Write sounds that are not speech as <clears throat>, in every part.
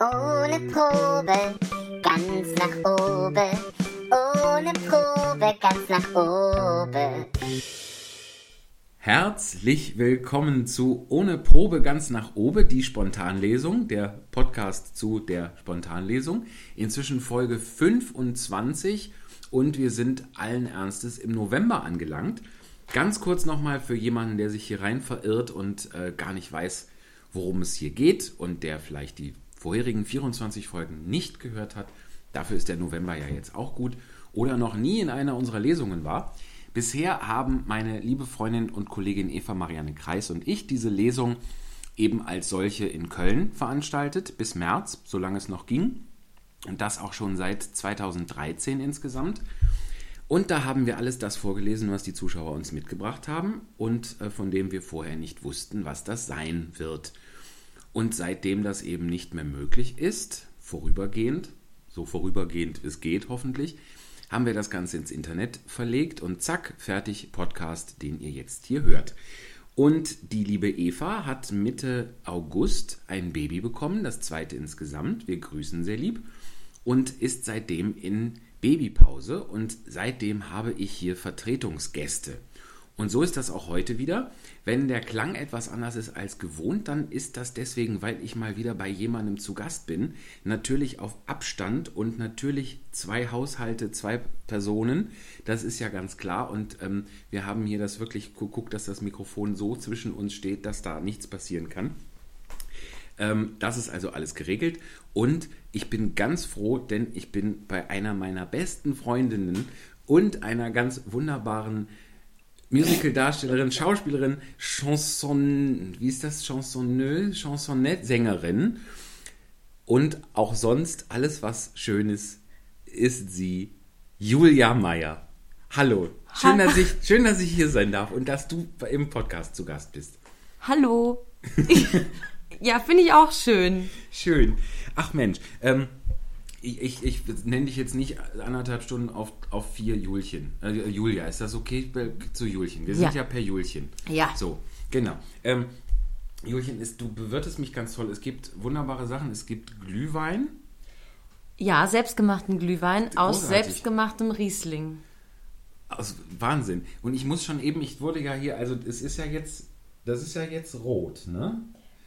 Ohne Probe, ganz nach oben. Ohne Probe, ganz nach oben. Herzlich willkommen zu Ohne Probe ganz nach oben, die Spontanlesung, der Podcast zu der Spontanlesung. Inzwischen Folge 25 und wir sind allen Ernstes im November angelangt. Ganz kurz nochmal für jemanden, der sich hier rein verirrt und äh, gar nicht weiß, worum es hier geht und der vielleicht die vorherigen 24 Folgen nicht gehört hat. Dafür ist der November ja jetzt auch gut oder noch nie in einer unserer Lesungen war. Bisher haben meine liebe Freundin und Kollegin Eva Marianne Kreis und ich diese Lesung eben als solche in Köln veranstaltet, bis März, solange es noch ging. Und das auch schon seit 2013 insgesamt. Und da haben wir alles das vorgelesen, was die Zuschauer uns mitgebracht haben und äh, von dem wir vorher nicht wussten, was das sein wird. Und seitdem das eben nicht mehr möglich ist, vorübergehend, so vorübergehend es geht hoffentlich, haben wir das Ganze ins Internet verlegt und zack, fertig Podcast, den ihr jetzt hier hört. Und die liebe Eva hat Mitte August ein Baby bekommen, das zweite insgesamt. Wir grüßen sehr lieb. Und ist seitdem in Babypause. Und seitdem habe ich hier Vertretungsgäste. Und so ist das auch heute wieder. Wenn der Klang etwas anders ist als gewohnt, dann ist das deswegen, weil ich mal wieder bei jemandem zu Gast bin. Natürlich auf Abstand und natürlich zwei Haushalte, zwei Personen. Das ist ja ganz klar. Und ähm, wir haben hier das wirklich geguckt, dass das Mikrofon so zwischen uns steht, dass da nichts passieren kann. Ähm, das ist also alles geregelt. Und ich bin ganz froh, denn ich bin bei einer meiner besten Freundinnen und einer ganz wunderbaren Musical-Darstellerin, Schauspielerin, Chanson, wie ist das? Chansonneuse, Chansonette, Sängerin und auch sonst alles, was schön ist, ist sie Julia Meyer. Hallo, schön dass, ich, schön, dass ich hier sein darf und dass du im Podcast zu Gast bist. Hallo. <laughs> ja, finde ich auch schön. Schön. Ach Mensch, ähm, ich, ich, ich nenne dich jetzt nicht anderthalb Stunden auf, auf vier Julchen. Äh, Julia, ist das okay zu Julchen? Wir sind ja, ja per Julchen. Ja. So, genau. Ähm, Julchen, ist, du bewirtest mich ganz toll. Es gibt wunderbare Sachen. Es gibt Glühwein. Ja, selbstgemachten Glühwein Großartig. aus selbstgemachtem Riesling. Aus, Wahnsinn. Und ich muss schon eben, ich wurde ja hier, also es ist ja jetzt, das ist ja jetzt rot, ne?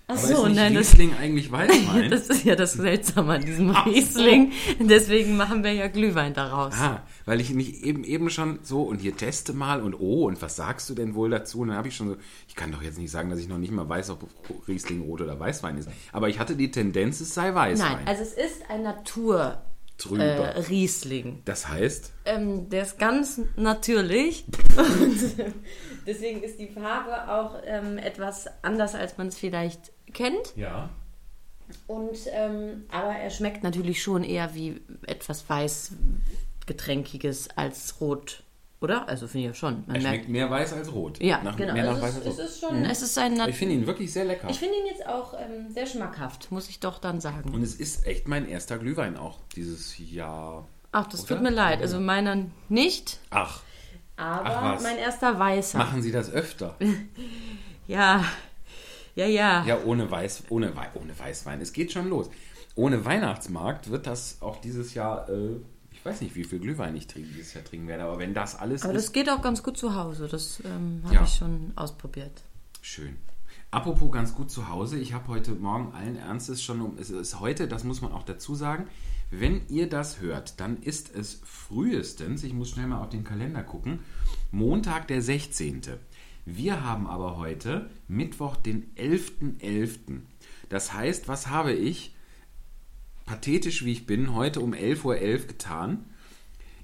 Ach so, ist nein, Riesling das, eigentlich Weißwein? <laughs> das ist ja das Seltsame an diesem Riesling. Deswegen machen wir ja Glühwein daraus. Ah, weil ich mich eben eben schon so und hier teste mal und oh und was sagst du denn wohl dazu? Und dann habe ich schon so, ich kann doch jetzt nicht sagen, dass ich noch nicht mal weiß, ob Riesling rot oder Weißwein ist. Aber ich hatte die Tendenz, es sei Weißwein. Nein, also es ist ein Natur. Äh, Riesling. Das heißt? Ähm, der ist ganz natürlich. und <laughs> <laughs> deswegen ist die Farbe auch ähm, etwas anders, als man es vielleicht kennt. Ja. Und, ähm, aber er schmeckt natürlich schon eher wie etwas Weißgetränkiges als Rot, oder? Also finde ich ja schon. Man er schmeckt mehr weiß als rot. Ja, Nach, genau. Mehr also nach es, weiß als rot. ist schon, mhm. es ist ein Ich finde ihn wirklich sehr lecker. Ich finde ihn jetzt auch ähm, sehr schmackhaft, muss ich doch dann sagen. Und es ist echt mein erster Glühwein auch dieses Jahr. Ach, das oder? tut mir leid. Also meiner nicht. Ach. Aber mein erster weißer. Machen Sie das öfter? <laughs> ja, ja, ja. Ja, ohne, Weiß, ohne, ohne Weißwein. Es geht schon los. Ohne Weihnachtsmarkt wird das auch dieses Jahr, äh, ich weiß nicht, wie viel Glühwein ich trinken, dieses Jahr trinken werde, aber wenn das alles Aber ist, das geht auch ganz gut zu Hause. Das ähm, habe ja. ich schon ausprobiert. Schön. Apropos ganz gut zu Hause, ich habe heute Morgen allen Ernstes schon um, es ist heute, das muss man auch dazu sagen, wenn ihr das hört, dann ist es frühestens, ich muss schnell mal auf den Kalender gucken, Montag der 16. Wir haben aber heute Mittwoch, den 11.11. .11. Das heißt, was habe ich, pathetisch wie ich bin, heute um 11.11 Uhr .11 getan?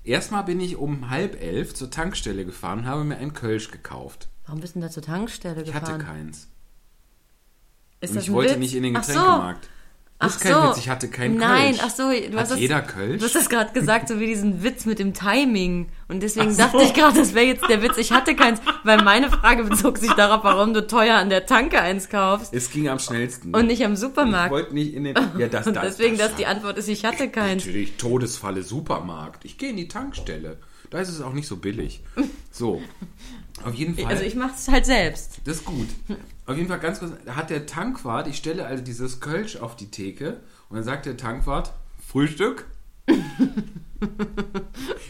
Erstmal bin ich um halb elf zur Tankstelle gefahren und habe mir ein Kölsch gekauft. Warum bist du denn da zur Tankstelle gefahren? Ich hatte keins. Ist und das ich wollte Witz? nicht in den Getränkemarkt. Das ist ach kein so. Witz, ich hatte keinen Nein, Kölsch. ach so, du Hat hast das, jeder Kölsch? Du hast das gerade gesagt, so wie diesen Witz mit dem Timing. Und deswegen Ach so. dachte ich gerade, das wäre jetzt der Witz. Ich hatte keins, weil meine Frage bezog sich darauf, warum du teuer an der Tanke eins kaufst Es ging am schnellsten. und nicht am ich Supermarkt. wollte nicht in den. Ja, das, <laughs> und das, deswegen, das, dass die Antwort ist, ich hatte keins. Natürlich, Todesfalle Supermarkt. Ich gehe in die Tankstelle. Da ist es auch nicht so billig. So, auf jeden Fall. Also ich mache es halt selbst. Das ist gut. Auf jeden Fall ganz kurz, da hat der Tankwart, ich stelle also dieses Kölsch auf die Theke und dann sagt der Tankwart, Frühstück? <laughs>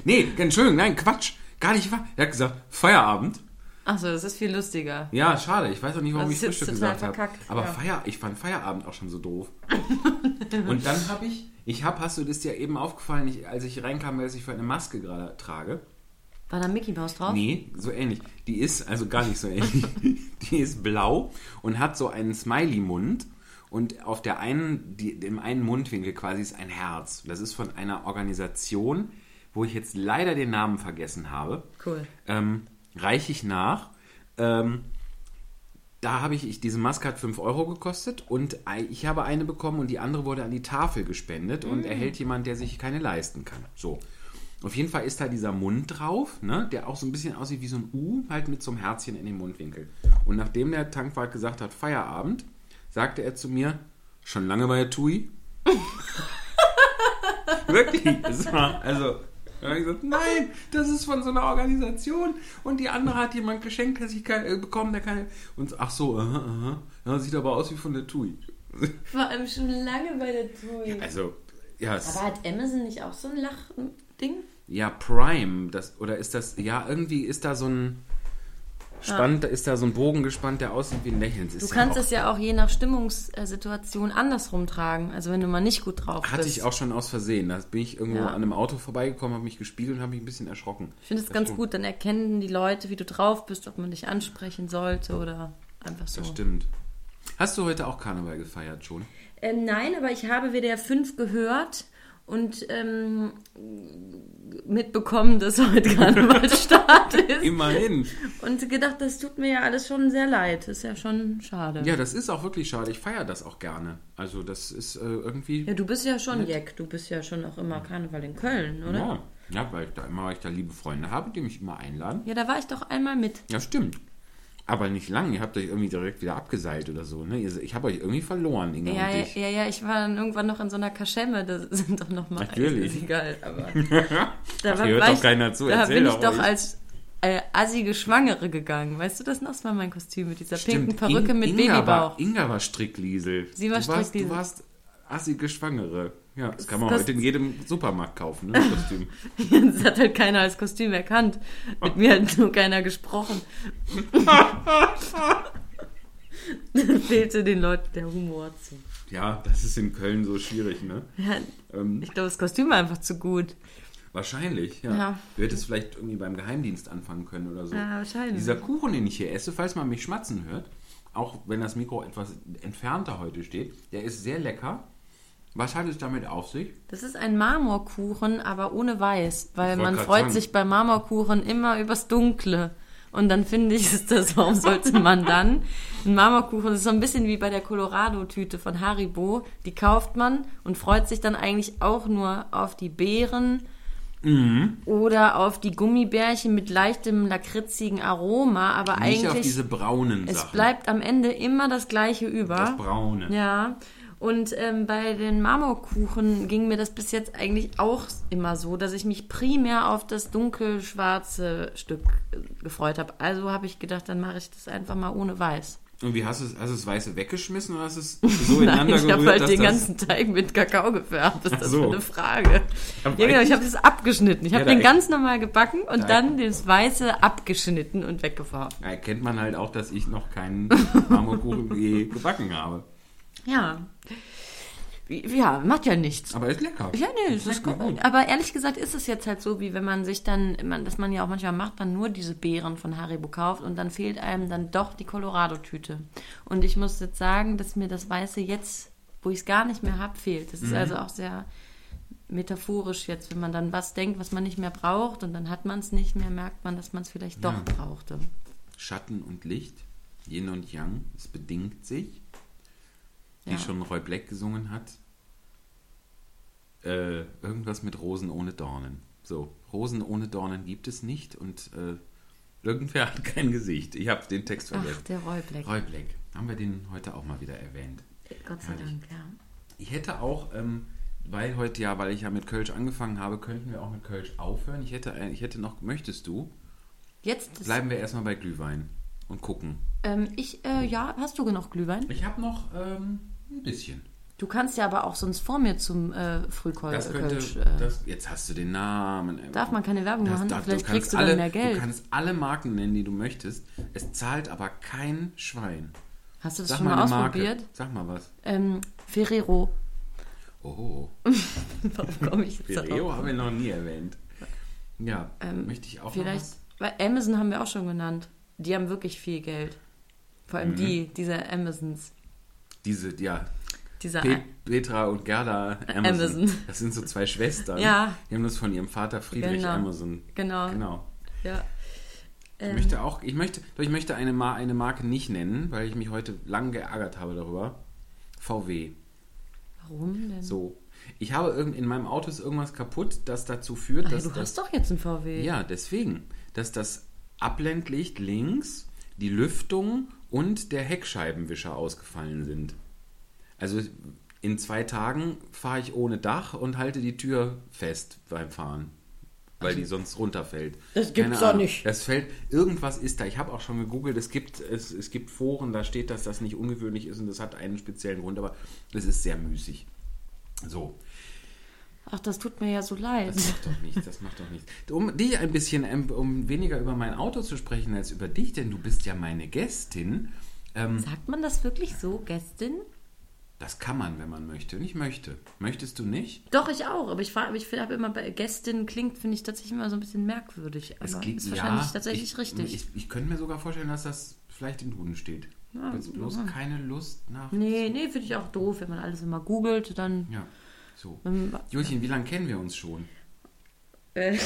nee, Entschuldigung, nein, Quatsch, gar nicht wahr. Er hat gesagt, Feierabend. Achso, das ist viel lustiger. Ja, schade, ich weiß auch nicht, warum Das ich Frühstück gesagt habe. Aber ja. Feier, ich fand Feierabend auch schon so doof. <laughs> und dann habe ich, ich habe, hast du das dir eben aufgefallen, ich, als ich reinkam, weil ich für eine Maske gerade trage. War da Mickey Mouse drauf? Nee, so ähnlich. Die ist, also gar nicht so ähnlich. <laughs> Die ist blau und hat so einen Smiley-Mund. Und auf der einen, die, dem einen Mundwinkel quasi ist ein Herz. Das ist von einer Organisation, wo ich jetzt leider den Namen vergessen habe. Cool. Ähm, reiche ich nach. Ähm, da habe ich, ich, diese Maske hat 5 Euro gekostet und ich habe eine bekommen und die andere wurde an die Tafel gespendet und erhält jemand, der sich keine leisten kann. So. Auf jeden Fall ist da dieser Mund drauf, ne, der auch so ein bisschen aussieht wie so ein U, halt mit so einem Herzchen in dem Mundwinkel. Und nachdem der Tankwart gesagt hat, Feierabend, sagte er zu mir, schon lange bei der TUI? <laughs> Wirklich, das war, also, da habe ich gesagt, nein, das ist von so einer Organisation und die andere hat jemand geschenkt, der sich keine, äh, bekommen, der keine, und ach so, aha, aha, ja, sieht aber aus wie von der TUI. <laughs> Vor allem schon lange bei der TUI. Also, ja, Aber hat Amazon nicht auch so ein Lachding? Ja, Prime, das, oder ist das, ja, irgendwie ist da so ein, spannend, da ist da so ein Bogen gespannt, der aussieht wie ein Lächeln. Du ist kannst ja es ja auch je nach Stimmungssituation andersrum tragen. Also wenn du mal nicht gut drauf Hatte bist. ich auch schon aus Versehen. Da bin ich irgendwo Ja. an einem Auto vorbeigekommen, habe mich gespiegelt und habe mich ein bisschen erschrocken. Ich finde es ganz stimmt. gut, dann erkennen die Leute, wie du drauf bist, ob man dich ansprechen sollte oder einfach so. Das stimmt. Hast du heute auch Karneval gefeiert schon? Ähm, nein, aber ich habe WDR 5 gehört und ähm, mitbekommen, dass heute Karnevalsstart <laughs> ist. Immerhin. Und gedacht, das tut mir ja alles schon sehr leid. Ist ja schon schade. Ja, das ist auch wirklich schade. Ich feiere das auch gerne. Also das ist äh, irgendwie... Ja, du bist ja schon Jack. Du bist ja schon auch immer Karneval in Köln, oder? Ja, ja, weil ich da immer, weil ich da liebe Freunde habe, die mich immer einladen. Ja, da war ich doch einmal mit. Ja, stimmt. Aber nicht lang. Ihr habt euch irgendwie direkt wieder abgeseilt oder so. Ne? Ich habe euch irgendwie verloren, Inga Ja, und ja, ich. ja, ja, ich war dann irgendwann noch in so einer Kaschemme, da <laughs> sind doch noch mal Natürlich. ist egal, aber <laughs> Ach, war- hört doch ich- keiner zu. da Erzähl bin ich doch ruhig. als äh, assige Schwangere gegangen. Weißt du das noch? Das war mein Kostüm mit dieser pinken Stimmt. Perücke In- mit Inga Babybauch. War, Inga war Strickliesel. Sie war du warst, Strickliesel. Du warst assige Schwangere. Ja, das kann man Das- heute in jedem Supermarkt kaufen, ne, das Kostüm. <laughs> Das hat halt keiner als Kostüm erkannt. Mit mir hat nur keiner gesprochen. da <laughs> fehlte den Leuten der Humor zu. ja, das ist in Köln so schwierig, ne? Ja, Ähm, ich glaube, das Kostüm war einfach zu gut. wahrscheinlich, ja. Ja. Du hättest vielleicht irgendwie beim Geheimdienst anfangen können oder so. Ja, wahrscheinlich. Dieser Kuchen, den ich hier esse, falls man mich schmatzen hört, auch wenn das Mikro etwas entfernter heute steht, der ist sehr lecker. Was hat es damit auf sich? Das ist ein Marmorkuchen, aber ohne Weiß, weil man freut sagen. sich bei Marmorkuchen immer übers Dunkle. Und dann finde ich, ist das, warum sollte man dann? Ein Marmorkuchen das ist so ein bisschen wie bei der Colorado-Tüte von Haribo. Die kauft man und freut sich dann eigentlich auch nur auf die Beeren Mhm. oder auf die Gummibärchen mit leichtem lakritzigen Aroma, aber Nicht auf eigentlich diese braunen es Sachen. bleibt am Ende immer das gleiche über. das Braune. Ja, und ähm, bei den Marmorkuchen ging mir das bis jetzt eigentlich auch immer so, dass ich mich primär auf das dunkelschwarze Stück äh, gefreut habe. Also habe ich gedacht, dann mache ich das einfach mal ohne Weiß. Und wie hast du es? Hast du das Weiße weggeschmissen oder hast du es <laughs> so Nein, ineinander ich habe halt den ganzen Teig mit Kakao gefärbt. Ist das so. für eine Frage? Ja, genau, ich habe das abgeschnitten. Ich Ja, habe den ganz normal gebacken und da- dann das Weiße abgeschnitten und weggeworfen. Da erkennt man halt auch, dass ich noch keinen Marmorkuchen <laughs> gebacken habe. Ja. Ja, macht ja nichts. Aber ist lecker. Ja, nee, ist mir gut. Aber ehrlich gesagt ist es jetzt halt so, wie wenn man sich dann, man, dass man ja auch manchmal macht, dann nur diese Beeren von Haribo kauft und dann fehlt einem dann doch die Colorado-Tüte. Und ich muss jetzt sagen, dass mir das Weiße jetzt, wo ich es gar nicht mehr habe, fehlt. Das ist Mhm. also auch sehr metaphorisch jetzt, wenn man dann was denkt, was man nicht mehr braucht und dann hat man es nicht mehr, merkt man, dass man es vielleicht doch Ja. brauchte. Schatten und Licht, Yin und Yang, es bedingt sich. Wie Ja. schon Roy Black gesungen hat. Äh, irgendwas mit Rosen ohne Dornen. So, Rosen ohne Dornen gibt es nicht und äh, irgendwer <laughs> hat kein Gesicht. Ich habe den Text Ach, vergessen. der Roy Black. Roy Black. Haben wir den heute auch mal wieder erwähnt. Gott sei herrlich. Dank, ja. Ich hätte auch, ähm, weil heute ja, weil ich ja mit Kölsch angefangen habe, könnten wir auch mit Kölsch aufhören. Ich hätte, ich hätte noch, möchtest du? Jetzt Bleiben wir erstmal bei Glühwein und gucken. ähm, ich, äh, ja, hast du genug Glühwein? Ich habe noch ähm, ein bisschen. Du kannst ja aber auch sonst vor mir zum äh, Frühkölsch. Das könnte, Äh, das, jetzt hast du den Namen. darf man keine Werbung Das machen? darf- Vielleicht kannst kriegst du alle, dann mehr Geld. Du kannst alle Marken nennen, die du möchtest. Es zahlt aber kein Schwein. Hast du das Sag schon mal mal ausprobiert? Marke. Sag mal was. Ähm, Ferrero. Oh, <laughs> Warum komme ich jetzt Ferrero haben wir noch nie erwähnt. Ja, möchte ich auch noch Ähm, Vielleicht, was? weil Amazon haben wir auch schon genannt. Die haben wirklich viel Geld. Vor Mhm. allem die, diese Amazons. Diese, ja, Dieser Pe Petra und Gerda Amazon. Amazon. Das sind so zwei Schwestern. Ja. Die haben das von ihrem Vater Friedrich Genau. Amazon. Genau. Genau. Ja. Ich Ähm, möchte auch, ich möchte, doch ich möchte eine, Mar eine Marke nicht nennen, weil ich mich heute lang geärgert habe darüber. VW. Warum denn? So. Ich habe irgend, in meinem Auto ist irgendwas kaputt, das dazu führt, Ach, dass du das, hast doch jetzt einen VW. ja, deswegen, dass das Abblendlicht links, die Lüftung und der Heckscheibenwischer ausgefallen sind. Also in zwei Tagen fahre ich ohne Dach und halte die Tür fest beim Fahren, weil die sonst runterfällt. Das gibt's doch nicht. Das fällt, irgendwas ist da. Ich habe auch schon gegoogelt, es gibt, es, es gibt Foren, da steht, dass das nicht ungewöhnlich ist und das hat einen speziellen Grund, aber es ist sehr müßig. So, Ach, das tut mir ja so leid. das macht doch nichts, das macht doch nichts. Um dich ein bisschen, ähm, um weniger über mein Auto zu sprechen als über dich, denn du bist ja meine Gästin. Ähm, Sagt man das wirklich so, Gästin? das kann man, wenn man möchte. Und ich möchte. Möchtest du nicht? Doch, ich auch. Aber ich frage ich finde immer bei Gästin klingt, finde ich tatsächlich immer so ein bisschen merkwürdig. Aber Es klingt- ist wahrscheinlich ja, tatsächlich ich, richtig. Ich, ich könnte mir sogar vorstellen, dass das vielleicht im Duden steht. Ja, hast bloß ja. keine Lust nach. nee, nee, finde ich auch doof. Wenn man alles immer googelt, dann. Ja, so. Ähm, Julchen, wie lange kennen wir uns schon? Äh,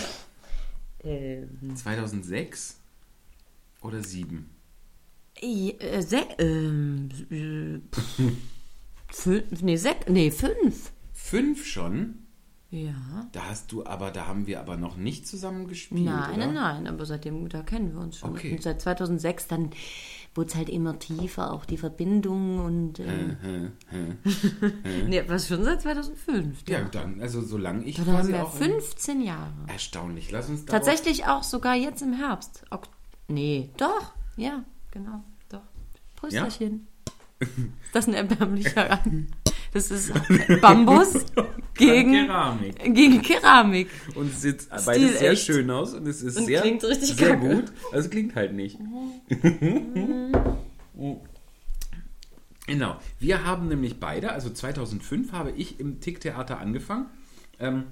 <laughs> ähm, 2006 oder 7? äh, se, ähm, äh, fünf, nee, sech, nee, fünf. Fünf schon? Ja. Da hast du aber, da haben wir aber noch nicht zusammen gespielt. Nein, oder? nein, nein, aber seitdem, da kennen wir uns schon. Okay. Und seit 2006, dann wurde es halt immer tiefer, auch die Verbindung und. Äh, <laughs> nee, was schon seit 2005. Ja, dann, also solange ich Da haben wir auch. 15 Jahre. Erstaunlich. Lass uns da Tatsächlich auch sogar jetzt im Herbst. Ok nee, doch, ja, genau, doch. Prösterchen. Ist das ein erbärmlicher <laughs> Rand? Das ist Bambus <laughs> gegen, Keramik. gegen Keramik. Und es sieht beides sehr echt. schön aus und es ist Und sehr, klingt richtig sehr kacke. gut. Also klingt halt nicht. Genau. Wir haben nämlich beide, also 2005 habe ich im Ticktheater angefangen. Ähm,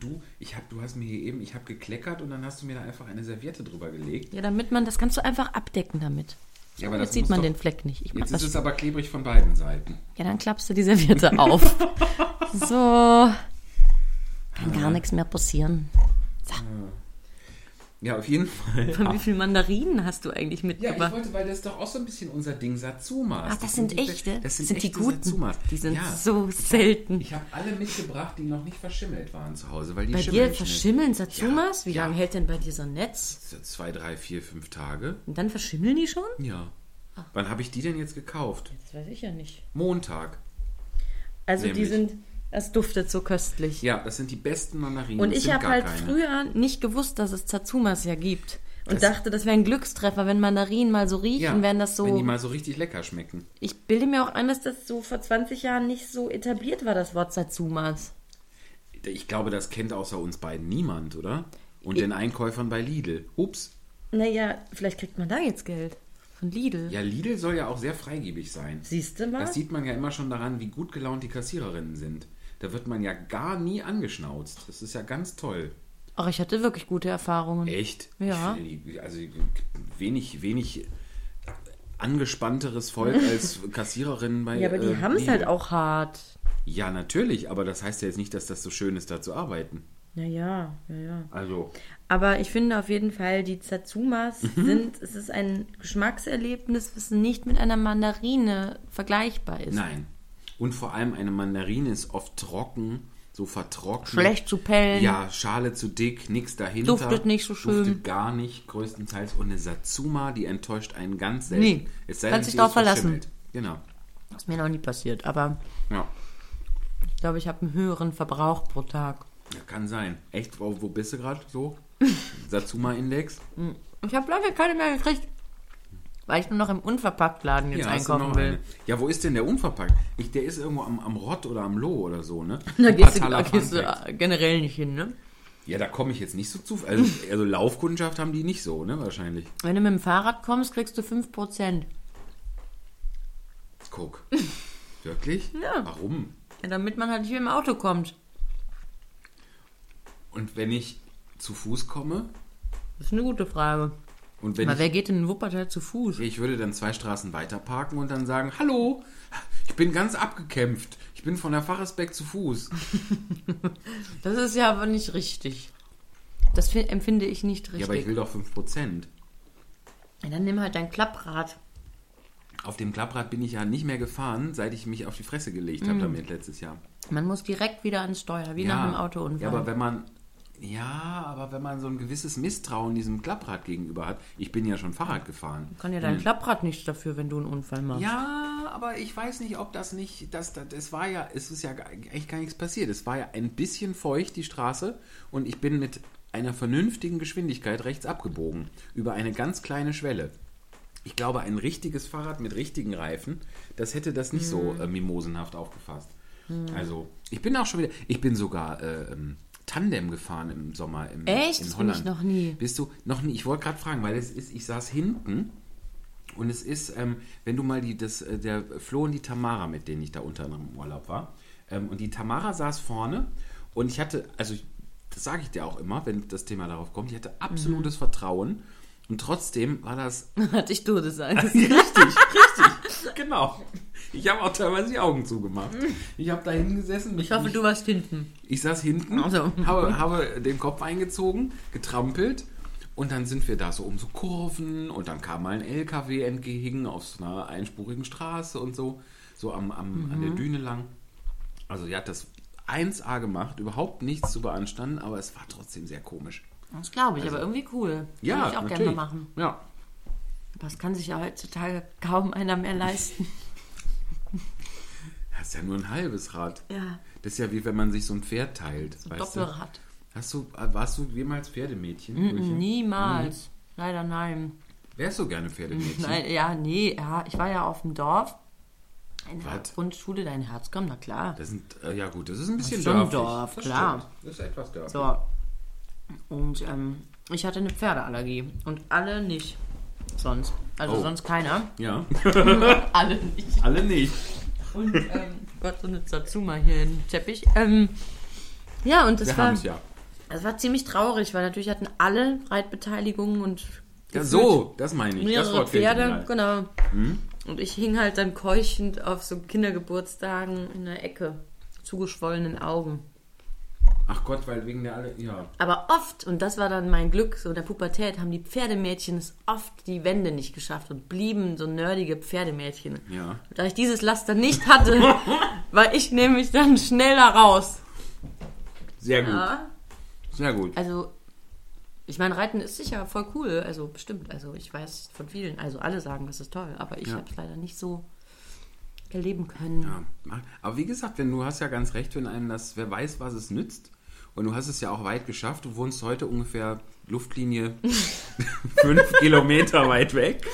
du, ich hab, du hast mir hier eben, ich habe gekleckert und dann hast du mir da einfach eine Serviette drüber gelegt. Ja, damit man, das kannst du einfach abdecken damit. Ja, aber Jetzt das sieht man doch- den Fleck nicht. Ich Jetzt ist es aber klebrig von beiden Seiten. Ja, dann klappst du die Serviette <laughs> auf. so. Kann gar nichts mehr passieren. Ja, auf jeden Fall. Von wie vielen Mandarinen hast du eigentlich Ja, ich mitgebracht? wollte, weil das ist doch auch so ein bisschen unser Ding, Satsumas. Ach, das, sind die- echte? Das sind, die echte guten? Satsumas. Die sind ja. so selten. Ich habe alle mitgebracht, die noch nicht verschimmelt waren zu Hause, weil die Bei dir verschimmeln Satsumas? Wie Ja. lange hält denn bei dir so ein Netz? So Zwei, drei, vier, fünf Tage. Und dann verschimmeln die schon? Ja. Ah. Wann habe ich die denn jetzt gekauft? Das weiß ich ja nicht. Montag. Also die Nämlich. sind, das duftet so köstlich. Ja, das sind die besten Mandarinen. Und ich habe halt keine. früher nicht gewusst, dass es Satsumas ja gibt. Und Das- dachte, das wäre ein Glückstreffer, wenn Mandarinen mal so riechen, ja, wären das so. Wenn die mal so richtig lecker schmecken. Ich bilde mir auch ein, dass das so vor 20 Jahren nicht so etabliert war, das Wort Satsumas. Ich glaube, das kennt außer uns beiden niemand, oder? Und den Einkäufern bei Lidl. Ups. Naja, vielleicht kriegt man da jetzt Geld. Von Lidl. Ja, Lidl soll ja auch sehr freigebig sein. Siehst du mal? Das sieht man ja immer schon daran, wie gut gelaunt die Kassiererinnen sind. Da wird man ja gar nie angeschnauzt. Das ist ja ganz toll. Ach, ich hatte wirklich gute Erfahrungen. Echt? Ja. Ich Also wenig, wenig angespannteres Volk <laughs> als Kassiererinnen bei Ja, aber die äh, haben es halt auch hart. Ja, natürlich, aber das heißt ja jetzt nicht, dass das so schön ist, da zu arbeiten. Ja, ja, ja. Also, Aber ich finde auf jeden Fall, die Satsumas Mhm. sind, es ist ein Geschmackserlebnis, was nicht mit einer Mandarine vergleichbar ist. nein. Und vor allem eine Mandarine ist oft trocken, so vertrocknet. Schlecht zu pellen. Ja, Schale zu dick, nichts dahinter. Duftet nicht so schön. Duftet gar nicht, größtenteils. Und eine Satsuma, die enttäuscht einen ganz selten. Nee, Es sei kannst denn, dich ist verlassen. Genau. ist mir noch nie passiert, aber Ja. glaube, ich habe einen höheren Verbrauch pro Tag. Ja, kann sein. Echt? Wo, wo bist du gerade so? <laughs> Satsuma-Index? Ich habe lange keine mehr gekriegt, weil ich nur noch im Unverpacktladen jetzt du einkaufen will. eine. Ja, wo ist denn der unverpackt? Ich, der ist irgendwo am, am Rott oder am Loh oder so, ne? <laughs> Da gehst, du, da gehst du generell nicht hin, ne? Ja, da komme ich jetzt nicht so zu. Also, also Laufkundschaft haben die nicht so, ne? Wahrscheinlich. Wenn du mit dem Fahrrad kommst, kriegst du 5%. Guck. <laughs> Wirklich? Ja. Warum? Ja, damit man halt nicht mit dem Auto kommt. Und wenn ich zu Fuß komme Das ist eine gute Frage. Und wenn Aber wer geht denn in Wuppertal zu Fuß? ich würde dann zwei Straßen weiter parken und dann sagen, hallo, ich bin ganz abgekämpft. Ich bin von der Fachersbeck zu Fuß. <laughs> Das ist ja aber nicht richtig. Das fi- empfinde ich nicht richtig. Ja, aber ich will doch 5%. Ja, dann nimm halt dein Klapprad. Auf dem Klapprad bin ich ja nicht mehr gefahren, seit ich mich auf die Fresse gelegt Mhm. habe damit letztes Jahr. Man muss direkt wieder ans Steuer, wie nach einem Autounfall. Ja, aber wenn man ja, aber wenn man so ein gewisses Misstrauen diesem Klapprad gegenüber hat, ich bin ja schon Fahrrad gefahren. Kann ja dein Klapprad nichts dafür, wenn du einen Unfall machst. Ja, aber ich weiß nicht, ob das nicht, das, das, es war ja, es ist ja echt gar nichts passiert. Es war ja ein bisschen feucht, die Straße, und ich bin mit einer vernünftigen Geschwindigkeit rechts abgebogen, über eine ganz kleine Schwelle. Ich glaube, ein richtiges Fahrrad mit richtigen Reifen, das hätte das nicht Mhm. so äh, mimosenhaft aufgefasst. Also, ich bin auch schon wieder, ich bin sogar äh, ähm, Tandem gefahren im Sommer im, Echt? in Das bin ich Holland. noch nie. Bist du noch nie? Ich wollte gerade fragen, weil es ist, ich saß hinten und es ist, ähm, wenn du mal die, das, äh, der Flo und die Tamara, mit denen ich da unter anderem im Urlaub war, ähm, und die Tamara saß vorne und ich hatte, also das sage ich dir auch immer, wenn das Thema darauf kommt, ich hatte absolutes Vertrauen und trotzdem war das <laughs> Hatte ich Todesangst. <laughs> richtig, richtig, <laughs> genau. Ich habe auch teilweise die Augen zugemacht. Ich habe da hingesessen, Ich hoffe, du warst hinten. ich saß hinten, Ach so. habe, habe den Kopf eingezogen, getrampelt und dann sind wir da so um so Kurven und dann kam mal ein LKW entgegen auf so einer einspurigen Straße und so, so am, am, an Mhm. der Düne lang. Also sie hat das 1A gemacht, überhaupt nichts zu beanstanden, aber es war trotzdem sehr komisch. Das glaube ich, aber irgendwie cool. Ja, Würde ich auch natürlich. gerne machen. Ja, Aber das kann sich ja heutzutage kaum einer mehr leisten. <laughs> das ist ja nur ein halbes Rad. Ja, Das ist ja wie wenn man sich so ein Pferd teilt. ein weißt du? Doppelrad. Hast du, warst du jemals Pferdemädchen? Brüchen? Niemals. Leider nein. Wärst du gerne Pferdemädchen? <laughs> Nein, ja, nee, ja, ich war ja auf dem Dorf. In der? Grundschule, dein Herz kommt, na klar. Das sind, äh, ja gut, das ist ein bisschen schon dörflich. Dorf, das klar. Stimmt. Das ist etwas dörflich. So. Und ähm, ich hatte eine Pferdeallergie. Und alle nicht. Sonst. Also Oh. sonst keiner. Ja, <laughs> Alle nicht. alle nicht. Und ähm, Gott, so eine Satsuma hier im Teppich. Ähm, ja, und das Wir war, ja. das war ziemlich traurig, weil natürlich hatten alle Reitbeteiligungen und Ja, so, das meine ich. das mehrere Wort fehlt mir Pferde, halt. genau. Und ich hing halt dann keuchend auf so Kindergeburtstagen in der Ecke, zugeschwollenen Augen. Ach Gott, weil wegen der alle, ja. Aber oft, und das war dann mein Glück, so in der Pubertät, haben die Pferdemädchen es oft die Wände nicht geschafft und blieben so nerdige Pferdemädchen. Ja. Da ich dieses Laster nicht hatte, <laughs> war ich nämlich dann schneller raus. Sehr gut. Ja. Sehr gut. Also, ich meine, Reiten ist sicher voll cool, also bestimmt. Also ich weiß von vielen, also alle sagen, das ist toll, aber ich Ja. habe es leider nicht so erleben können. Ja. Aber wie gesagt, wenn du hast ja ganz recht, wenn einem das, wer weiß, was es nützt. Und du hast es ja auch weit geschafft. Du wohnst heute ungefähr Luftlinie <laughs> fünf Kilometer weit weg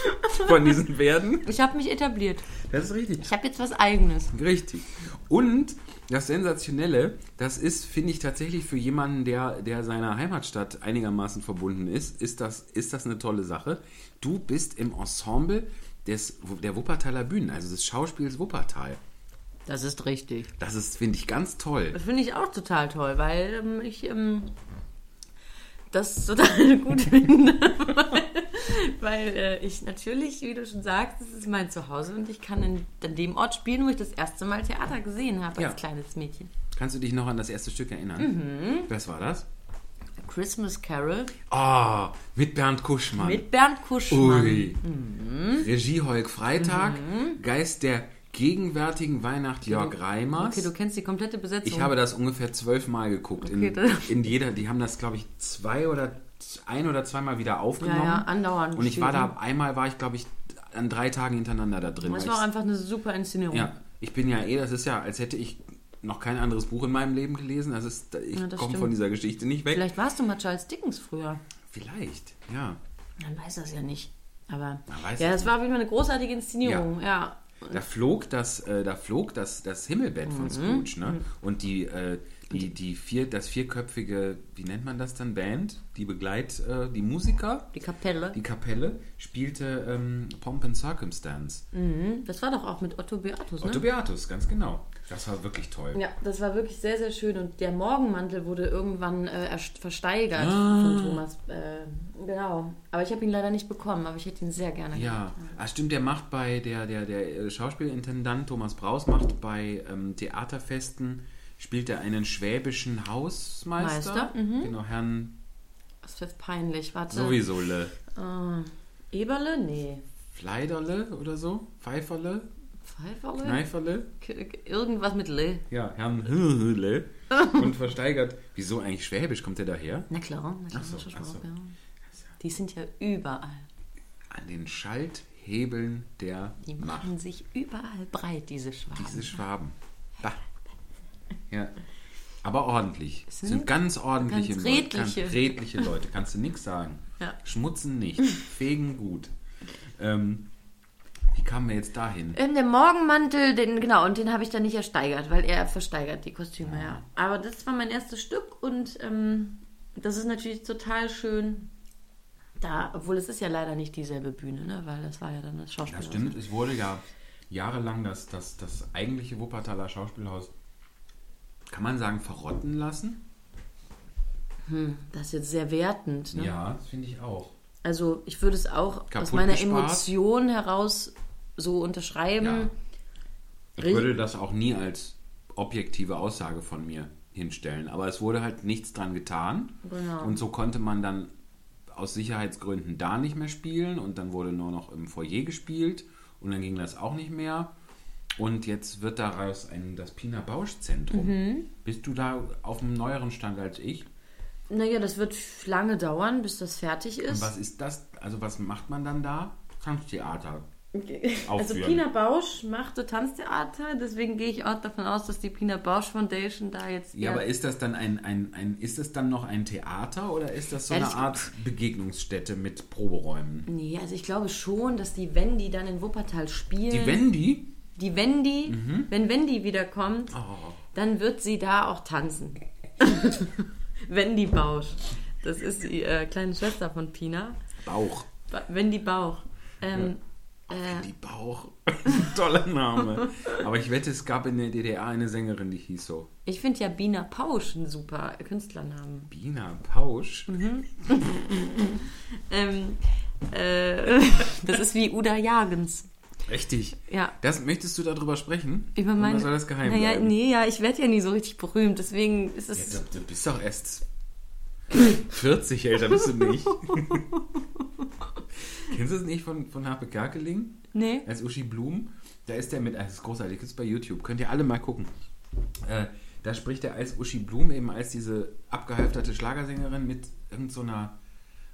von diesen Pferden. Ich habe mich etabliert. Das ist richtig. Ich habe jetzt was Eigenes. Richtig. Und das Sensationelle, das ist, finde ich tatsächlich für jemanden, der, der seiner Heimatstadt einigermaßen verbunden ist, ist das, ist das eine tolle Sache. Du bist im Ensemble des, der Wuppertaler Bühnen, also des Schauspiels Wuppertal. Das ist richtig. Das ist, finde ich, ganz toll. Das finde ich auch total toll, weil ähm, ich ähm, das total <laughs> gut finde. weil <laughs> weil äh, ich natürlich, wie du schon sagst, das ist mein Zuhause und ich kann in, an dem Ort spielen, wo ich das erste Mal Theater gesehen habe Ja. als kleines Mädchen. Kannst du dich noch an das erste Stück erinnern? Mhm. Was war das? Christmas Carol Ah, mit Bernd Kuschmann. mit Bernd Kuschmann. Ui. Regie Holk Freitag, Geist der gegenwärtigen Weihnacht Jörg Reimers. Okay, du kennst die komplette Besetzung. Ich habe das ungefähr zwölfmal geguckt. Okay, in, in jeder, die haben das, glaube ich, zwei oder ein oder zweimal wieder aufgenommen. Ja, ja, andauernd Und ich war da, einmal war ich, glaube ich, an drei Tagen hintereinander da drin. das war auch einfach eine super Inszenierung. ja, ich bin ja eh, das ist ja, als hätte ich noch kein anderes Buch in meinem Leben gelesen. Also es, ich Ja, komme von dieser Geschichte nicht weg. Vielleicht warst du mal Charles Dickens früher. Vielleicht, ja. Man weiß das ja nicht. Aber Man weiß ja, es das war auf jeden Fall eine großartige Inszenierung. Ja. Da flog das, äh, da flog das, das Himmelbett Mhm. von Scrooge, ne? Und die, äh, die, die vier, das vierköpfige, wie nennt man das dann, Band? Die Begleit, äh, die Musiker, Die Kapelle. die Kapelle, spielte ähm, Pomp and Circumstance. Mhm. Das war doch auch mit Otto Beatus, ne? Otto Beatus, ganz genau. Das war wirklich toll. Ja, das war wirklich sehr, sehr schön. Und der Morgenmantel wurde irgendwann äh, erst- versteigert Ah. von Thomas. Äh, genau. Aber ich habe ihn leider nicht bekommen, aber ich hätte ihn sehr gerne Ja, ah, stimmt, der macht bei, der, der, der äh, Schauspielintendant Thomas Braus macht bei ähm, Theaterfesten, spielt er einen schwäbischen Hausmeister. Meister, mhm. Genau, Herrn Das jetzt peinlich. Warte. sowieso Le. Äh, Eberle? Nee. Fleiderle oder so? Pfeiferle? Pfeiferle? Kneiferle? Irgendwas mit Le. Ja, Herrn Le. <laughs> und versteigert. Wieso eigentlich Schwäbisch? Kommt der daher? Na klar, na klar. Ach so, ach so. ja. Die sind ja überall. An den Schalthebeln der Die Macht. machen sich überall breit, diese Schwaben. Diese Schwaben. Bah. <laughs> Ja. Aber ordentlich. sind Sind ganz ordentliche ganz Leute. redliche. Ganz redliche Leute. Kannst du nichts sagen. Ja. Schmutzen nicht. <laughs> Fegen gut. Ähm, kamen wir jetzt dahin? Ähm, der Morgenmantel, den, genau, und den habe ich dann nicht ersteigert, weil er versteigert die Kostüme, ja. Aber das war mein erstes Stück und ähm, das ist natürlich total schön. Da, obwohl es ist ja leider nicht dieselbe Bühne, ne? weil das war ja dann das Schauspiel. Das stimmt, es wurde ja jahrelang das, das, das eigentliche Wuppertaler Schauspielhaus, kann man sagen, verrotten lassen. Das ist jetzt sehr wertend. Ne? Ja, das finde ich auch. Also ich würde es auch aus Kaputt meiner gespart. Emotion heraus so unterschreiben. Ja. Ich würde das auch nie als objektive Aussage von mir hinstellen. Aber es wurde halt nichts dran getan. Genau. Und so konnte man dann aus Sicherheitsgründen da nicht mehr spielen. Und dann wurde nur noch im Foyer gespielt. Und dann ging das auch nicht mehr. Und jetzt wird daraus ein, das Pina Bausch Zentrum. Mhm. Bist du da auf einem neueren Stand als ich? Naja, das wird lange dauern, bis das fertig Und ist. was ist das? Also was macht man dann da? Tanztheater. Also aufführen. Pina Bausch machte Tanztheater, deswegen gehe ich auch davon aus, dass die Pina Bausch Foundation da jetzt. Ja, aber ist das dann ein, ein, ein ist das dann noch ein Theater oder ist das so Ehrlich- eine Art Begegnungsstätte mit Proberäumen? Nee, also ich glaube schon, dass die Wendy dann in Wuppertal spielen. Die Wendy? Die Wendy, wenn Wendy wiederkommt, Oh, dann wird sie da auch tanzen. <laughs> Wendy Bausch. Das ist die äh, kleine Schwester von Pina. Bauch. Ba- Wendy Bauch. Ähm, äh, Die Bauch. <laughs> Toller Name. Aber ich wette, es gab in der DDR eine Sängerin, die hieß so. ich finde ja Bina Pausch ein super Künstlernamen. Bina Pausch. Mhm. <laughs> Ähm, äh, das ist wie Uda Jagens. Richtig. Ja. Das möchtest du darüber sprechen? Über meine, Oder soll das geheim naja, bleiben? nee, ja, ich werde ja nie so richtig berühmt, deswegen ist Ja, es. du, du bist doch erst <laughs> 40, älter bist du nicht. Kennst du es nicht von, von Harpe Kerkeling? Nee. als Uschi Blum. Da ist er mit, das ist großartig, das ist bei YouTube, könnt ihr alle mal gucken. Äh, da spricht er als Uschi Blum eben als diese abgehalfterte Schlagersängerin mit irgendeiner,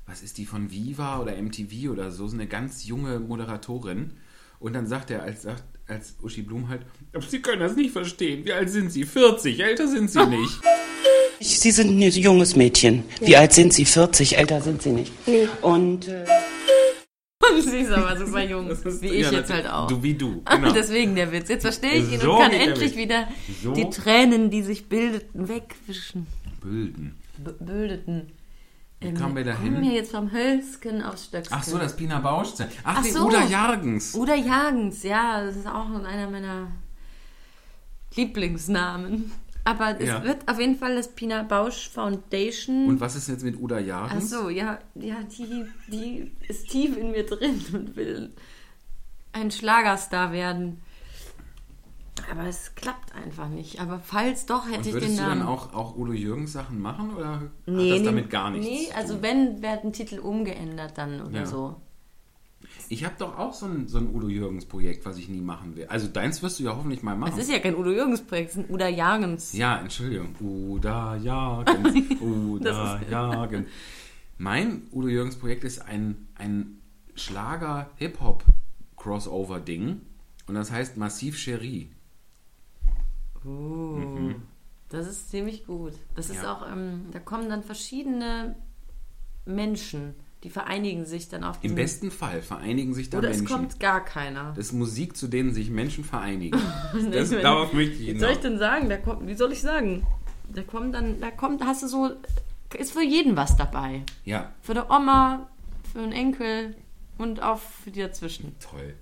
so was ist die von Viva oder MTV oder so, so eine ganz junge Moderatorin. Und dann sagt er als, sagt, als Uschi Blum halt, aber Sie können das nicht verstehen. Wie alt sind Sie? 40, älter sind Sie nicht. <laughs> Sie sind ein junges Mädchen. Wie alt sind Sie? 40, älter sind Sie nicht. Nee. Und äh, Sie ist aber super <laughs> jung, ist- wie ich ja, jetzt halt auch. Du wie du, <laughs> genau. Deswegen der Witz. Jetzt verstehe ich ihn So und kann endlich wieder So. die Tränen, die sich bildeten, wegwischen. Bülden. B bildeten. Wie kamen wir da hin? Kommen wir jetzt vom Hölzken aufs Stöcksken. Ach so, das Pina Bausch. Ach, Ach die so. Uda Jargens. Uda Jagens, ja, das ist auch einer meiner Lieblingsnamen. Aber es Ja. wird auf jeden Fall das Pina Bausch Foundation. Und was ist jetzt mit Uda Ach Jargens? so, ja, ja die, die ist tief in mir drin und will ein Schlagerstar werden. Aber es klappt einfach nicht. Aber falls doch, hätte ich würdest den du Namen. dann auch, auch Udo Jürgens Sachen machen oder hat nee, das nee, damit gar nichts Nee, also wenn, werden Titel umgeändert dann oder Ja. so. Ich habe doch auch so ein, so ein Udo Jürgens Projekt, was ich nie machen will. Also deins wirst du ja hoffentlich mal machen. Es ist ja kein Udo Jürgens Projekt, es ist ein Uda Jagens. ja, Entschuldigung. Uda Jürgens. <laughs> Uda Das Jürgens. Mein Udo Jürgens Projekt ist ein, ein Schlager-Hip-Hop-Crossover-Ding. Und das heißt Massiv Cherie. Uh, Das ist ziemlich gut. Das ist Ja. auch, ähm, da kommen dann verschiedene Menschen, die vereinigen sich dann auf Im besten Fall vereinigen sich da Oder Menschen. es kommt gar keiner. das ist Musik, zu denen sich Menschen vereinigen. <laughs> Das, meine, darauf möchte ich Wie hinaus. soll ich denn sagen? Da kommt, wie soll ich sagen? Da kommt dann, da kommt, hast du so, ist für jeden was dabei. Ja, Für die Oma, für den Enkel und auch für die dazwischen. toll.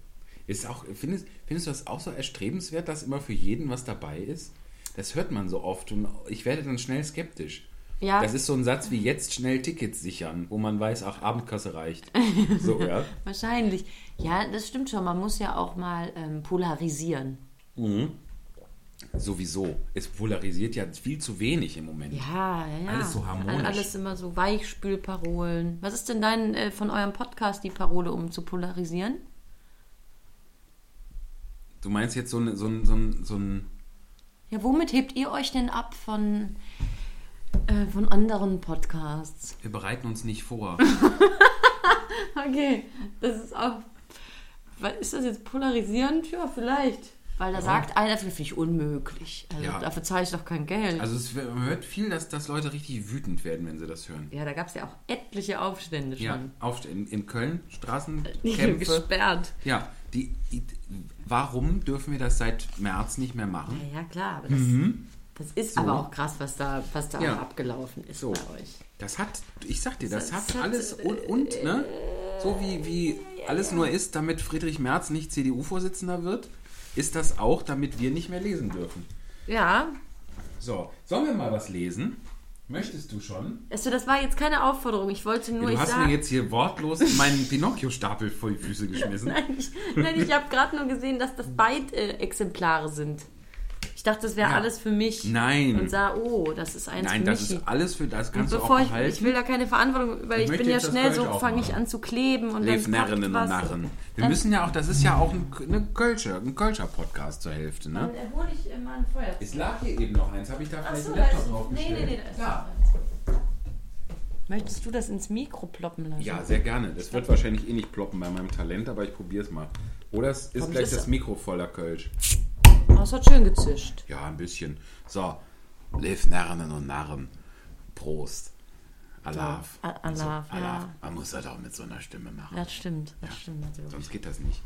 Ist auch, findest, findest du das auch so erstrebenswert, dass immer für jeden was dabei ist? Das hört man so oft und ich werde dann schnell skeptisch. Ja. Das ist so ein Satz wie jetzt schnell Tickets sichern, wo man weiß, ach, Abendkasse reicht. <laughs> So, ja. Wahrscheinlich. Ja, das stimmt schon. Man muss ja auch mal ähm, polarisieren. Sowieso. Es polarisiert ja viel zu wenig im Moment. Ja, ja. Alles so harmonisch. Alles immer so Weichspülparolen. Was ist denn dein, äh, von eurem Podcast die Parole, um zu polarisieren? Du meinst jetzt so, eine, so, ein, so, ein, so ein. Ja, womit hebt ihr euch denn ab von, äh, von anderen Podcasts? Wir bereiten uns nicht vor. <laughs> Okay, das ist auch. Ist das jetzt polarisierend? Ja, vielleicht. Weil da sagt einer, das finde ich unmöglich. Also Ja. dafür zahle ich doch kein Geld. Also es, man hört viel, dass, dass Leute richtig wütend werden, wenn sie das hören. ja, da gab es ja auch etliche Aufstände schon. Ja, auf, in, in Köln, Straßenkämpfe. gesperrt. Ja, die, die, warum dürfen wir das seit März nicht mehr machen? Ja, ja, klar. Aber das, das ist aber auch krass, was da, was da. Ja. abgelaufen ist So. bei euch. Das hat, ich sag dir, das, Das hat, hat, alles und, und ne? So wie, wie alles nur ist, damit Friedrich Merz nicht CDU-Vorsitzender wird, ist das auch, damit wir nicht mehr lesen dürfen. Ja, So, sollen wir mal was lesen? Möchtest du schon? also das war jetzt keine Aufforderung. Ich wollte nur, du ich hast mir jetzt hier wortlos <laughs> meinen Pinocchio-Stapel vor die Füße <laughs> geschmissen. Nein, ich, nein, ich habe gerade nur gesehen, dass das beide äh, Exemplare sind. Ich dachte, das wäre Ja. alles für mich. Nein. Und sah, oh, das ist eins Nein, für das mich. ist alles für das Bevor auch ich, ich will da keine Verantwortung, weil Ich ich, möchte bin ja das schnell so, fange ich an zu kleben und Lev dann packt Närrinnen und. Narren. Wir Dann- müssen ja auch, das ist ja auch ein, eine Kölscher, ein Kölscher Podcast zur Hälfte, ne? Dann hole ich mal ein Feuer. Es lag hier eben noch eins, habe ich da vielleicht Achso, einen da Laptop ist, draufgestellt? nee, nee, nee, da ist Klar. Möchtest du das ins Mikro ploppen lassen? Ja, sehr gerne. Das wird wahrscheinlich eh nicht ploppen bei meinem Talent, aber ich probiere es mal. Oder es ist Warum gleich ist das Mikro voller Kölsch. Oh, es hat schön gezischt. Ja, ein bisschen. So, Lev Narren und Narren. Prost. Alaf. Alaf, so, ja. Man muss das auch mit so einer Stimme machen. Das stimmt, das stimmt natürlich. Sonst geht das nicht.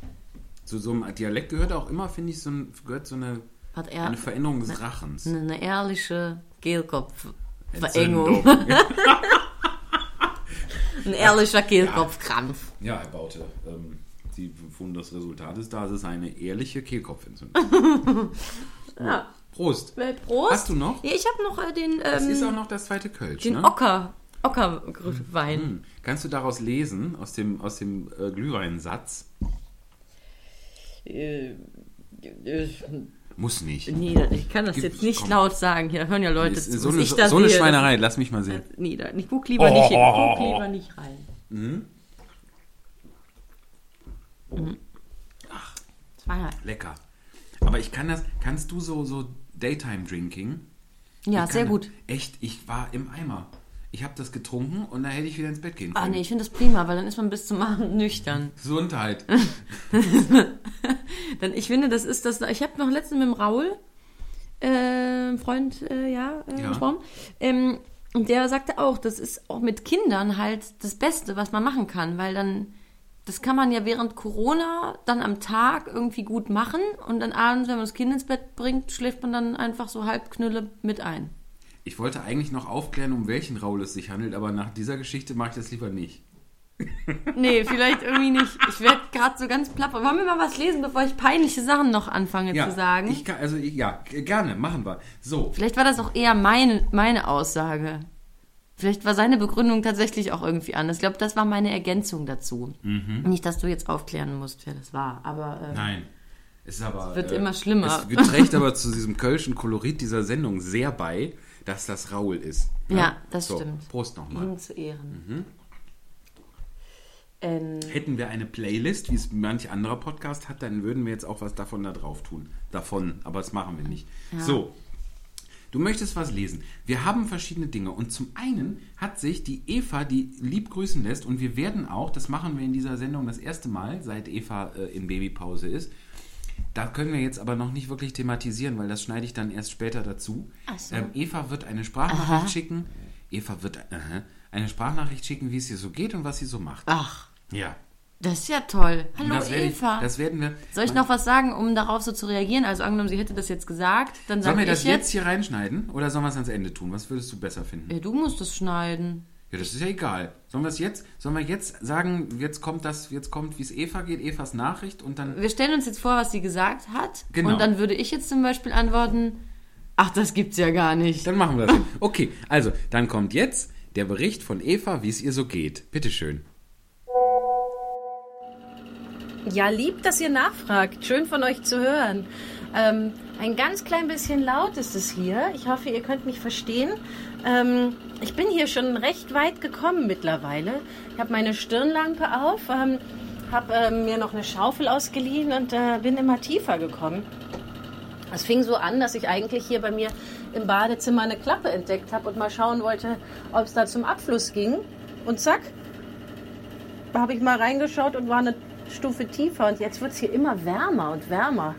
Zu so einem Dialekt gehört auch immer, finde ich, so ein, gehört so eine, er eine Veränderung des Rachens. eine, eine ehrliche Kehlkopfverengung. <laughs> Ein ehrlicher Kehlkopfkrampf. Ja, Herr Baute, ähm, Sie gefunden, das Resultat ist da. Es ist eine ehrliche Kehlkopfentzündung. <laughs> Ja. Prost. Äh, Prost. Hast du noch? Ja, ich habe noch äh, den, Das ist auch ähm, noch das zweite Kölsch, den ne? Ocker, Ockerwein. Hm. Kannst du daraus lesen, aus dem, aus dem äh, Glühweinsatz? Äh, äh, Muss nicht. nee, ich kann das Gib- jetzt nicht komm. laut sagen. Hier hören ja Leute Ist zu. so eine, ich so eine. Schweinerei, lass mich mal sehen. Nee, da, ich guck lieber nicht hin. Guck lieber nicht rein. Mhm. Das war ja, Lecker. Aber ich kann das, kannst du so, so Daytime Drinking? ja sehr gut. Echt, ich war im Eimer. Ich habe das getrunken und dann hätte ich wieder ins Bett gehen können. Ah nee, ich finde das prima, weil dann ist man bis zum Abend <laughs> nüchtern. Gesundheit. <laughs> Dann, ich finde, das ist das. Ich habe noch letztens mit dem Raul, äh, Freund, äh, ja, äh, Ja. gesprochen. Ähm, und der sagte auch, das ist auch mit Kindern halt das Beste, was man machen kann, weil dann, das kann man ja während Corona dann am Tag irgendwie gut machen und dann abends, wenn man das Kind ins Bett bringt, schläft man dann einfach so halb Knülle mit ein. Ich wollte eigentlich noch aufklären, um welchen Raul es sich handelt, aber nach dieser Geschichte mache ich das lieber nicht. <laughs> Nee, vielleicht irgendwie nicht. Ich werde gerade so ganz platt. Wollen wir mal was lesen, bevor ich peinliche Sachen noch anfange Ja, zu sagen? Ich kann, also ja, gerne, machen wir. So, Vielleicht war das auch eher meine, meine Aussage. Vielleicht war seine Begründung tatsächlich auch irgendwie anders. Ich glaube, das war meine Ergänzung dazu. Nicht, dass du jetzt aufklären musst, wer das war. Aber äh, nein. Es ist aber. wird immer schlimmer. Es trägt <laughs> aber zu diesem kölschen Kolorit dieser Sendung sehr bei, dass das Raul ist. Ja, das so, stimmt. Prost nochmal. ihm zu Ehren. Mhm. Ähm, Hätten wir eine Playlist, wie es manch anderer Podcast hat, dann würden wir jetzt auch was davon da drauf tun. Davon, aber das machen wir nicht. So, du möchtest was lesen. Wir haben verschiedene Dinge. Und zum einen hat sich die Eva, die lieb grüßen lässt, und wir werden auch, das machen wir in dieser Sendung das erste Mal, seit Eva äh, in Babypause ist, Da können wir jetzt aber noch nicht wirklich thematisieren, weil das schneide ich dann erst später dazu. So. Ähm, Eva wird eine Sprachnachricht schicken. Eva wird aha, eine Sprachnachricht schicken, wie es ihr so geht und was sie so macht. Ach, Ja. Das ist ja toll. Hallo das werde ich, Eva. das werden wir. Soll ich noch was sagen, um darauf so zu reagieren? Also angenommen, sie hätte das jetzt gesagt, dann Sollen wir das jetzt. jetzt hier reinschneiden oder sollen wir es ans Ende tun? Was würdest du besser finden? Ja, du musst es schneiden. Ja, das ist ja egal. Sollen wir es jetzt, sollen wir jetzt sagen, jetzt kommt das, jetzt kommt, wie es Eva geht, Evas Nachricht und dann. Wir stellen uns jetzt vor, was sie gesagt hat. Genau. Und dann würde ich jetzt zum Beispiel antworten, ach, das gibt's ja gar nicht. Dann machen wir das. <laughs> Okay, also, dann kommt jetzt der Bericht von Eva, wie es ihr so geht. Bitteschön. Ja, lieb, dass ihr nachfragt. Schön von euch zu hören. Ähm, ein ganz klein bisschen laut ist es hier. Ich hoffe, ihr könnt mich verstehen. Ähm, ich bin hier schon recht weit gekommen mittlerweile. Ich habe meine Stirnlampe auf, ähm, habe ähm, mir noch eine Schaufel ausgeliehen und äh, bin immer tiefer gekommen. Es fing so an, dass ich eigentlich hier bei mir im Badezimmer eine Klappe entdeckt habe und mal schauen wollte, ob es da zum Abfluss ging. Und zack, habe ich mal reingeschaut und war eine Stufe tiefer. Und jetzt wird es hier immer wärmer und wärmer.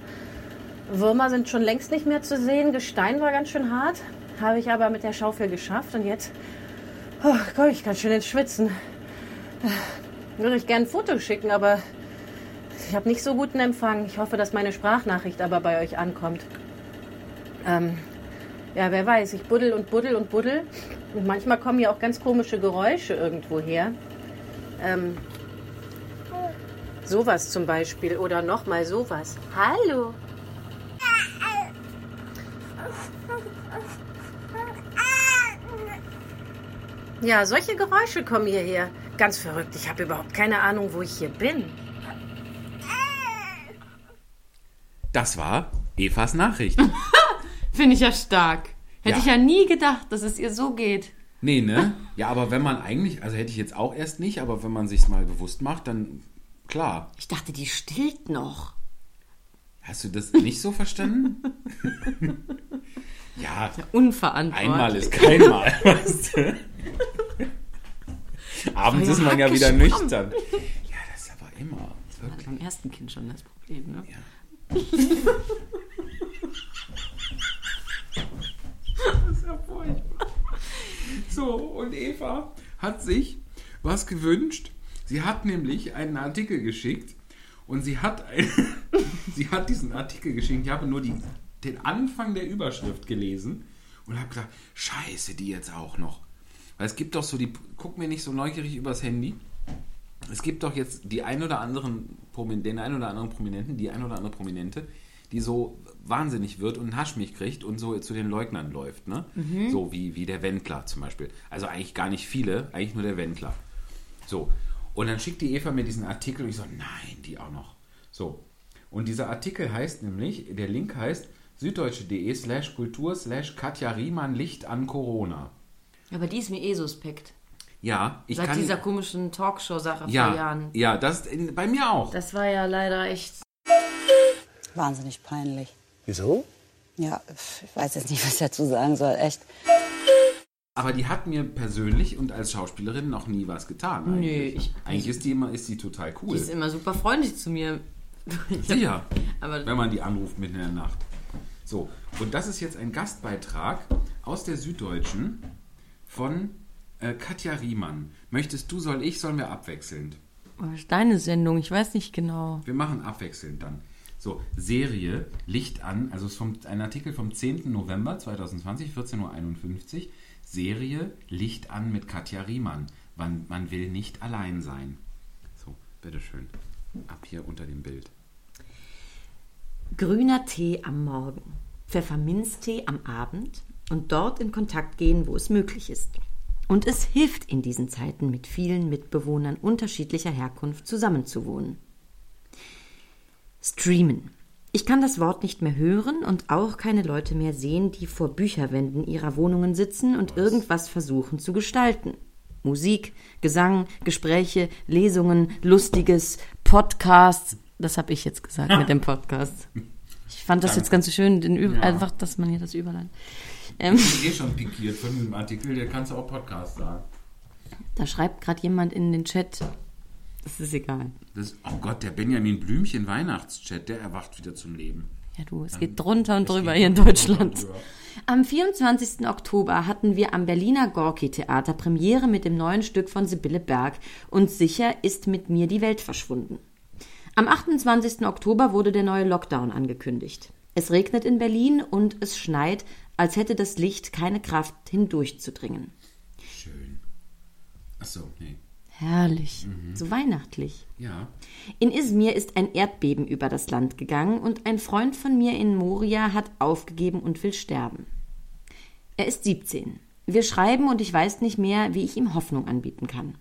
Würmer sind schon längst nicht mehr zu sehen. Gestein war ganz schön hart. Habe ich aber mit der Schaufel geschafft. Und jetzt oh, komme ich ganz schön ins Schwitzen. Würde ich gerne ein Foto schicken, aber ich habe nicht so guten Empfang. Ich hoffe, dass meine Sprachnachricht aber bei euch ankommt. Ähm, ja, wer weiß, ich buddel und buddel und buddel. Und manchmal kommen ja auch ganz komische Geräusche irgendwo her. Ähm, sowas zum Beispiel oder nochmal sowas. Hallo. Ja, solche Geräusche kommen hierher. Ganz verrückt. Ich habe überhaupt keine Ahnung, wo ich hier bin. Das war Evas Nachricht. <laughs> Finde ich ja stark. Hätte Ja. ich ja nie gedacht, dass es ihr so geht. Nee, ne? Ja, aber wenn man eigentlich, also hätte ich jetzt auch erst nicht, aber wenn man sich's mal bewusst macht, dann klar. Ich dachte, die stillt noch. Hast du das nicht so verstanden? <laughs> ja, Unverantwortlich. einmal ist kein Mal, weißt du? Abends ja ist man ja wieder nüchtern. Ja, das ist aber immer. Wirklich. Beim ersten Kind schon das Problem, ne? Ja. <laughs> Das ist ja furchtbar. So, und Eva hat sich was gewünscht. Sie hat nämlich einen Artikel geschickt und sie hat, ein, <laughs> sie hat diesen Artikel geschickt. Ich habe nur die, den Anfang der Überschrift gelesen und habe gedacht, scheiße, die jetzt auch noch. Weil es gibt doch so die, guck mir nicht so neugierig übers Handy. Es gibt doch jetzt die ein oder anderen, den ein oder anderen Prominenten, die ein oder andere Prominente, die so wahnsinnig wird und einen Haschmich kriegt und so zu den Leugnern läuft, ne? So wie, wie der Wendler zum Beispiel. Also eigentlich gar nicht viele, eigentlich nur der Wendler. So. Und dann schickt die Eva mir diesen Artikel und ich so, nein, die auch noch. So. Und dieser Artikel heißt nämlich, der Link heißt süddeutsche.de slash kultur slash Katja Riemann Licht an Corona. Aber die ist mir eh suspekt. Ja, ich Seit kann... dieser komischen Talkshow-Sache vor ja, Jahren. ja, das in, bei mir auch. Das war ja leider echt. Wahnsinnig peinlich. Wieso? Ja, ich weiß jetzt nicht, was ich dazu sagen soll. Echt. Aber die hat mir persönlich und als Schauspielerin noch nie was getan. Eigentlich, Nö, ich- eigentlich ist die immer, ist die total cool. Die ist immer super freundlich zu mir. Sicher. <laughs> Aber wenn man die anruft mitten in der Nacht. So, und das ist jetzt ein Gastbeitrag aus der Süddeutschen von äh, Katja Riemann. Möchtest du, soll ich, sollen wir abwechselnd? das ist deine Sendung, ich weiß nicht genau. Wir machen abwechselnd dann. So, Serie, Licht an, also es ist vom, ein Artikel vom 10. November 2020, 14.51 Uhr. Serie, Licht an mit Katja Riemann. Man, man will nicht allein sein. So, bitteschön. Ab hier unter dem Bild. Grüner Tee am Morgen, Pfefferminztee am Abend und dort in Kontakt gehen, wo es möglich ist. Und es hilft in diesen Zeiten, mit vielen Mitbewohnern unterschiedlicher Herkunft zusammenzuwohnen. Streamen. Ich kann das Wort nicht mehr hören und auch keine Leute mehr sehen, die vor Bücherwänden ihrer Wohnungen sitzen und irgendwas versuchen zu gestalten. Musik, Gesang, Gespräche, Lesungen, Lustiges, Podcasts. Das habe ich jetzt gesagt mit <laughs> dem Podcast. Ich fand das jetzt ganz schön, Ja. einfach, dass man hier das überleitet. Ähm, Ich bin eh schon pikiert von dem Artikel, der kannst du auch Podcast sagen. da schreibt gerade jemand in den Chat, Das ist egal. Das, oh Gott, der Benjamin Blümchen Weihnachtschat, der erwacht wieder zum Leben. Ja, du, es geht drunter und Es drüber hier in Deutschland. Am 24. Oktober hatten wir am Berliner Gorki-Theater Premiere mit dem neuen Stück von Sibylle Berg und sicher ist mit mir die Welt verschwunden. Am 28. Oktober wurde der neue Lockdown angekündigt. Es regnet in Berlin und es schneit, als hätte das Licht keine Kraft hindurchzudringen. Schön. Achso, nee. Herrlich, so weihnachtlich. Ja. In Izmir ist ein Erdbeben über das Land gegangen und ein Freund von mir in Moria hat aufgegeben und will sterben. Er ist 17. Wir schreiben und ich weiß nicht mehr, wie ich ihm Hoffnung anbieten kann.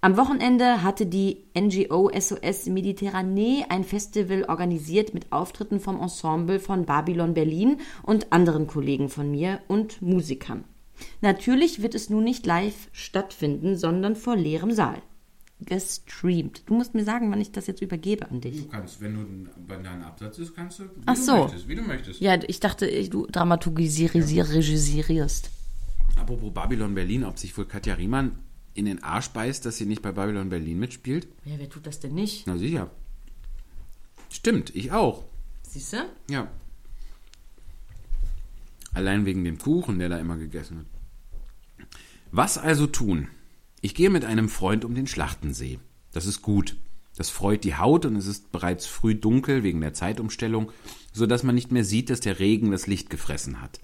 Am Wochenende hatte die NGO SOS Mediterranee ein Festival organisiert mit Auftritten vom Ensemble von Babylon Berlin und anderen Kollegen von mir und Musikern. Natürlich wird es nun nicht live stattfinden, sondern vor leerem Saal. Gestreamt. Du musst mir sagen, wann ich das jetzt übergebe an dich. Du kannst, wenn du da ein Absatz ist, kannst du, wie Ach du so. möchtest, wie du möchtest. Ja, ich dachte, du dramaturgisierst. Apropos Babylon Berlin, ob sich wohl Katja Riemann in den Arsch beißt, dass sie nicht bei Babylon Berlin mitspielt? Ja, wer tut das denn nicht? Na sicher. Stimmt, ich auch. Siehst du? Ja. Allein wegen dem Kuchen, der da immer gegessen wird. Was also tun? Ich gehe mit einem Freund um den Schlachtensee. Das ist gut. Das freut die Haut und es ist bereits früh dunkel wegen der Zeitumstellung, so dass man nicht mehr sieht, dass der Regen das Licht gefressen hat.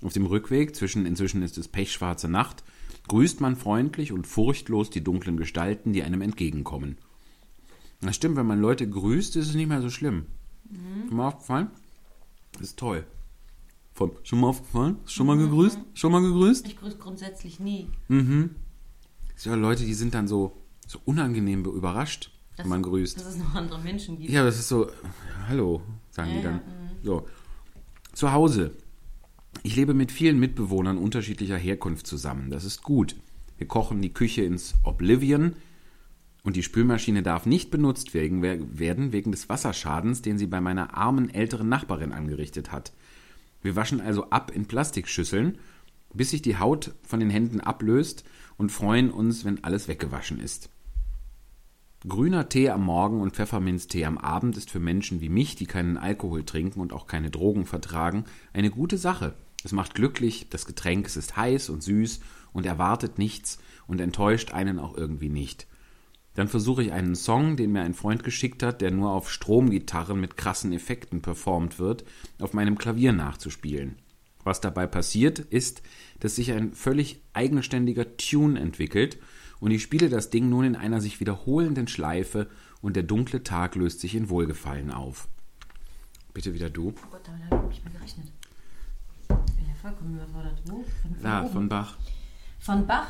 Auf dem Rückweg, zwischen inzwischen ist es pechschwarze Nacht, grüßt man freundlich und furchtlos die dunklen Gestalten, die einem entgegenkommen. Das stimmt, wenn man Leute grüßt, ist es nicht mehr so schlimm. Schon mal aufgefallen? Das ist toll. Von, schon mal aufgefallen? Schon mal gegrüßt? Schon mal gegrüßt? Ich grüße grundsätzlich nie. Sind ja Leute, die sind dann so, so unangenehm überrascht, wenn man grüßt. Dass es noch andere Menschen gibt. Ja, das ist so, hallo, sagen die dann. So. Zu Hause. Ich lebe mit vielen Mitbewohnern unterschiedlicher Herkunft zusammen. Das ist gut. Wir kochen die Küche ins Oblivion und die Spülmaschine darf nicht benutzt werden wegen des Wasserschadens, den sie bei meiner armen älteren Nachbarin angerichtet hat. Wir waschen also ab in Plastikschüsseln, bis sich die Haut von den Händen ablöst und freuen uns, wenn alles weggewaschen ist. Grüner Tee am Morgen und Pfefferminztee am Abend ist für Menschen wie mich, die keinen Alkohol trinken und auch keine Drogen vertragen, eine gute Sache. Es macht glücklich, das Getränk es ist heiß und süß und erwartet nichts und enttäuscht einen auch irgendwie nicht. Dann versuche ich einen Song, den mir ein Freund geschickt hat, der nur auf Stromgitarren mit krassen Effekten performt wird, auf meinem Klavier nachzuspielen. Was dabei passiert, ist, dass sich ein völlig eigenständiger Tune entwickelt und ich spiele das Ding nun in einer sich wiederholenden Schleife und der dunkle Tag löst sich in Wohlgefallen auf. Bitte wieder du. Oh Gott, damit habe ich nicht mehr gerechnet. Ja vollkommen überfordert. Wo? Von, von, oben. von Bach. von Bach.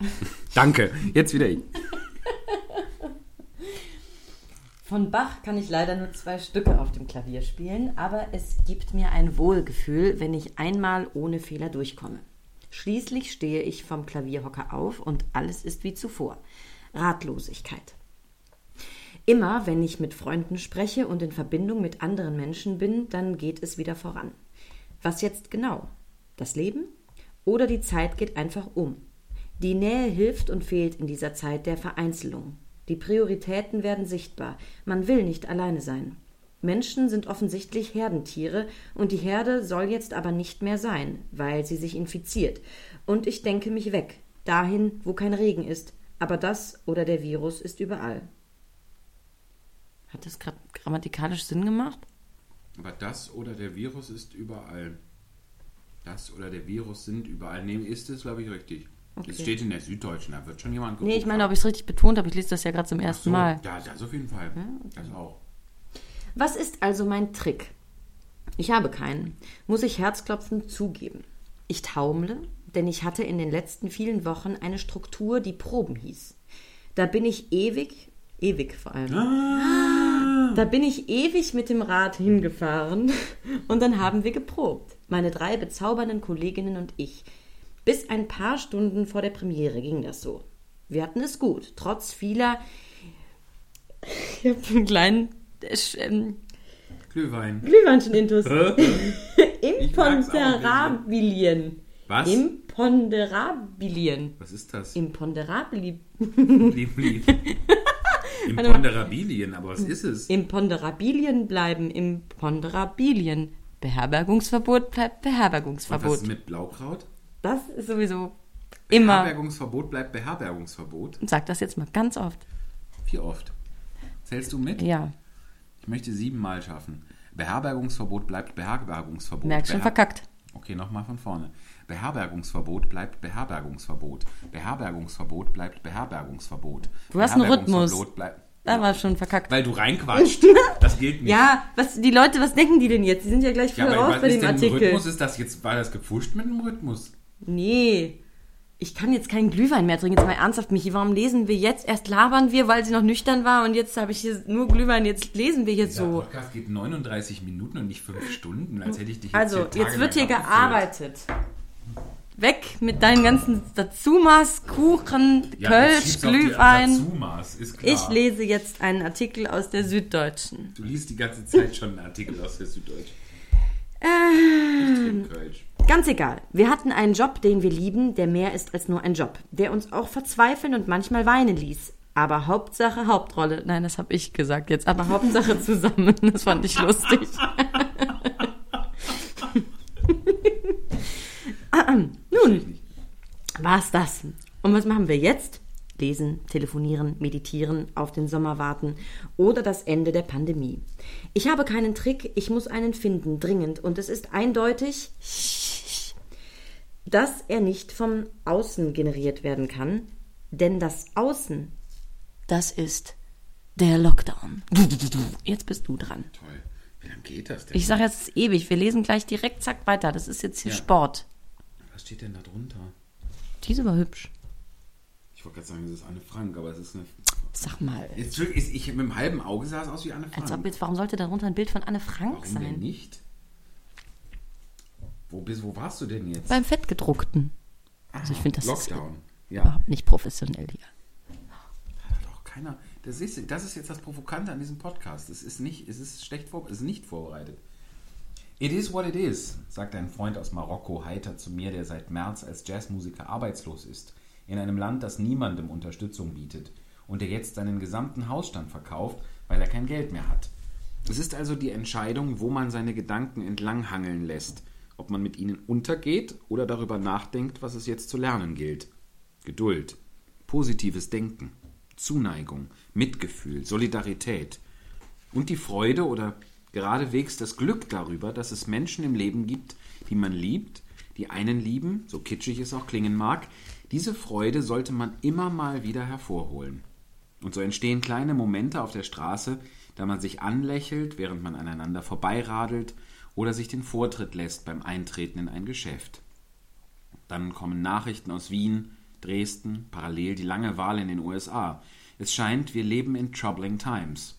<laughs> Danke. Jetzt wieder ich. <laughs> <laughs> Von Bach kann ich leider nur zwei Stücke auf dem Klavier spielen, aber es gibt mir ein Wohlgefühl, wenn ich einmal ohne Fehler durchkomme. Schließlich stehe ich vom Klavierhocker auf und alles ist wie zuvor. Ratlosigkeit. Immer wenn ich mit Freunden spreche und in Verbindung mit anderen Menschen bin, dann geht es wieder voran. Was jetzt genau? Das Leben? Oder die Zeit geht einfach um? Die Nähe hilft und fehlt in dieser Zeit der Vereinzelung. Die Prioritäten werden sichtbar. Man will nicht alleine sein. Menschen sind offensichtlich Herdentiere und die Herde soll jetzt aber nicht mehr sein, weil sie sich infiziert. Und ich denke mich weg, dahin, wo kein Regen ist. Aber das oder der Virus ist überall. Hat das gra grammatikalisch Sinn gemacht? Aber das oder der Virus ist überall. Das oder der Virus sind überall. Nee, ist es, glaube ich, richtig. Es steht in der Süddeutschen, da wird schon jemand Nee, ich geguckt meine, ob ich es richtig betont habe. Ich lese das ja gerade zum ersten so, Mal. Ja, das auf jeden Fall. Das auch. Was ist also mein Trick? Ich habe keinen, muss ich herzklopfend zugeben. Ich taumle, denn ich hatte in den letzten vielen Wochen eine Struktur, die Proben hieß. Da bin ich ewig, ewig vor allem. Da bin ich ewig mit dem Rad hingefahren <laughs> und dann haben wir geprobt. Meine drei bezaubernden Kolleginnen und ich. Bis ein paar Stunden vor der Premiere ging das so. Wir hatten es gut, trotz vieler. Ich habe einen kleinen äh, ähm, Glühwein. Glühweinchen-Intus. <laughs> Ich mag's auch Imponderabilien. Was? Imponderabilien. Was ist das? Imponderabili. Lieb, lieb. <laughs> Imponderabilien, aber was ist es? Imponderabilien bleiben Imponderabilien. Beherbergungsverbot bleibt Und was Beherbergungsverbot. ist mit Blaukraut? Das ist sowieso immer. Beherbergungsverbot bleibt Beherbergungsverbot. Sag das jetzt mal ganz oft. Wie oft? Zählst du mit? Ja, Ich möchte siebenmal schaffen. Beherbergungsverbot bleibt Beherbergungsverbot. merk schon Beher- verkackt. Okay, nochmal von vorne. Beherbergungsverbot bleibt Beherbergungsverbot. Beherbergungsverbot bleibt Beherbergungsverbot. Du hast einen Rhythmus. Da war schon verkackt. weil du reinquatscht. <laughs> Das gilt nicht. Ja, was, die Leute, was denken die denn jetzt? Die sind ja gleich Ja, voll aber raus bei dem Artikel. Rhythmus? Ist das jetzt, war das gepfuscht mit dem Rhythmus? Nee. Ich kann jetzt keinen Glühwein mehr trinken. Jetzt mal ernsthaft, Michi. Warum lesen wir jetzt? Erst labern wir, weil sie noch nüchtern war und jetzt habe ich hier nur Glühwein. Jetzt lesen wir jetzt Der so. Podcast geht 39 Minuten und nicht 5 Stunden, als hätte ich dich jetzt Also, hier jetzt wird hier gearbeitet. Weg mit deinen ganzen Dazumas, Kuchen. Ja, jetzt Kölsch, Glühwein. Dazumaß, ist klar. Ich lese jetzt einen Artikel aus der Süddeutschen. Du liest die ganze Zeit schon einen Artikel aus der Süddeutschen. Ähm, Kölsch. Ganz egal. Wir hatten einen Job, den wir lieben, der mehr ist als nur ein Job, der uns auch verzweifeln und manchmal weinen ließ. Aber Hauptsache Hauptrolle. Nein, das habe ich gesagt jetzt. Aber Hauptsache zusammen. <laughs> Das fand ich lustig. <laughs> Nun, war's das. Und was machen wir jetzt? Lesen, telefonieren, meditieren, auf den Sommer warten oder das Ende der Pandemie. Ich habe keinen Trick, ich muss einen finden, dringend. Und es ist eindeutig, dass er nicht vom Außen generiert werden kann. Denn das Außen, das ist der Lockdown. Jetzt bist du dran. Toll. Wie lange geht das denn? Ich sage jetzt es ist ewig. Wir lesen gleich direkt, zack, weiter. Das ist jetzt hier Ja. Sport. Was steht denn da drunter? Diese war hübsch. Ich wollte gerade sagen, es ist Anne Frank, aber es ist eine. Sag mal. Jetzt, ist, ich mit dem halben Auge sah es aus wie Anne Frank. Als ob jetzt, warum sollte darunter ein Bild von Anne Frank Warum denn sein? nicht? Wo, bist, wo warst du denn jetzt? Beim Fettgedruckten. Also ich finde, das Lockdown. ist Ja. überhaupt nicht professionell hier. Hat doch keiner. Das ist, das ist jetzt das Provokante an diesem Podcast. Es ist nicht, es ist schlecht vor, es ist nicht vorbereitet. It is what it is, sagt ein Freund aus Marokko heiter zu mir, der seit März als Jazzmusiker arbeitslos ist. In einem Land, das niemandem Unterstützung bietet und der jetzt seinen gesamten Hausstand verkauft, weil er kein Geld mehr hat. Es ist also die Entscheidung, wo man seine Gedanken entlanghangeln lässt, ob man mit ihnen untergeht oder darüber nachdenkt, was es jetzt zu lernen gilt. Geduld, positives Denken, Zuneigung, Mitgefühl, Solidarität und die Freude oder geradewegs das Glück darüber, dass es Menschen im Leben gibt, die man liebt, die einen lieben, so kitschig es auch klingen mag, diese Freude sollte man immer mal wieder hervorholen. Und so entstehen kleine Momente auf der Straße, da man sich anlächelt, während man aneinander vorbeiradelt oder sich den Vortritt lässt beim Eintreten in ein Geschäft. Dann kommen Nachrichten aus Wien, Dresden, parallel die lange Wahl in den USA. Es scheint, wir leben in troubling times.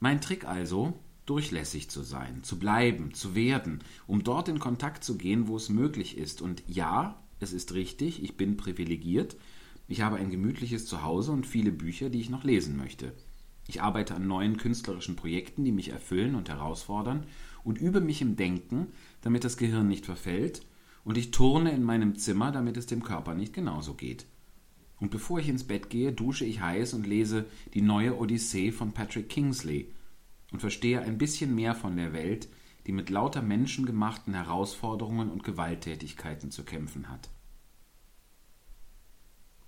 Mein Trick also, durchlässig zu sein, zu bleiben, zu werden, um dort in Kontakt zu gehen, wo es möglich ist. Und ja, es ist richtig, ich bin privilegiert. Ich habe ein gemütliches Zuhause und viele Bücher, die ich noch lesen möchte. Ich arbeite an neuen künstlerischen Projekten, die mich erfüllen und herausfordern und übe mich im Denken, damit das Gehirn nicht verfällt, und ich turne in meinem Zimmer, damit es dem Körper nicht genauso geht. Und bevor ich ins Bett gehe, dusche ich heiß und lese die neue Odyssee von Patrick Kingsley und verstehe ein bisschen mehr von der Welt, die mit lauter menschengemachten Herausforderungen und Gewalttätigkeiten zu kämpfen hat.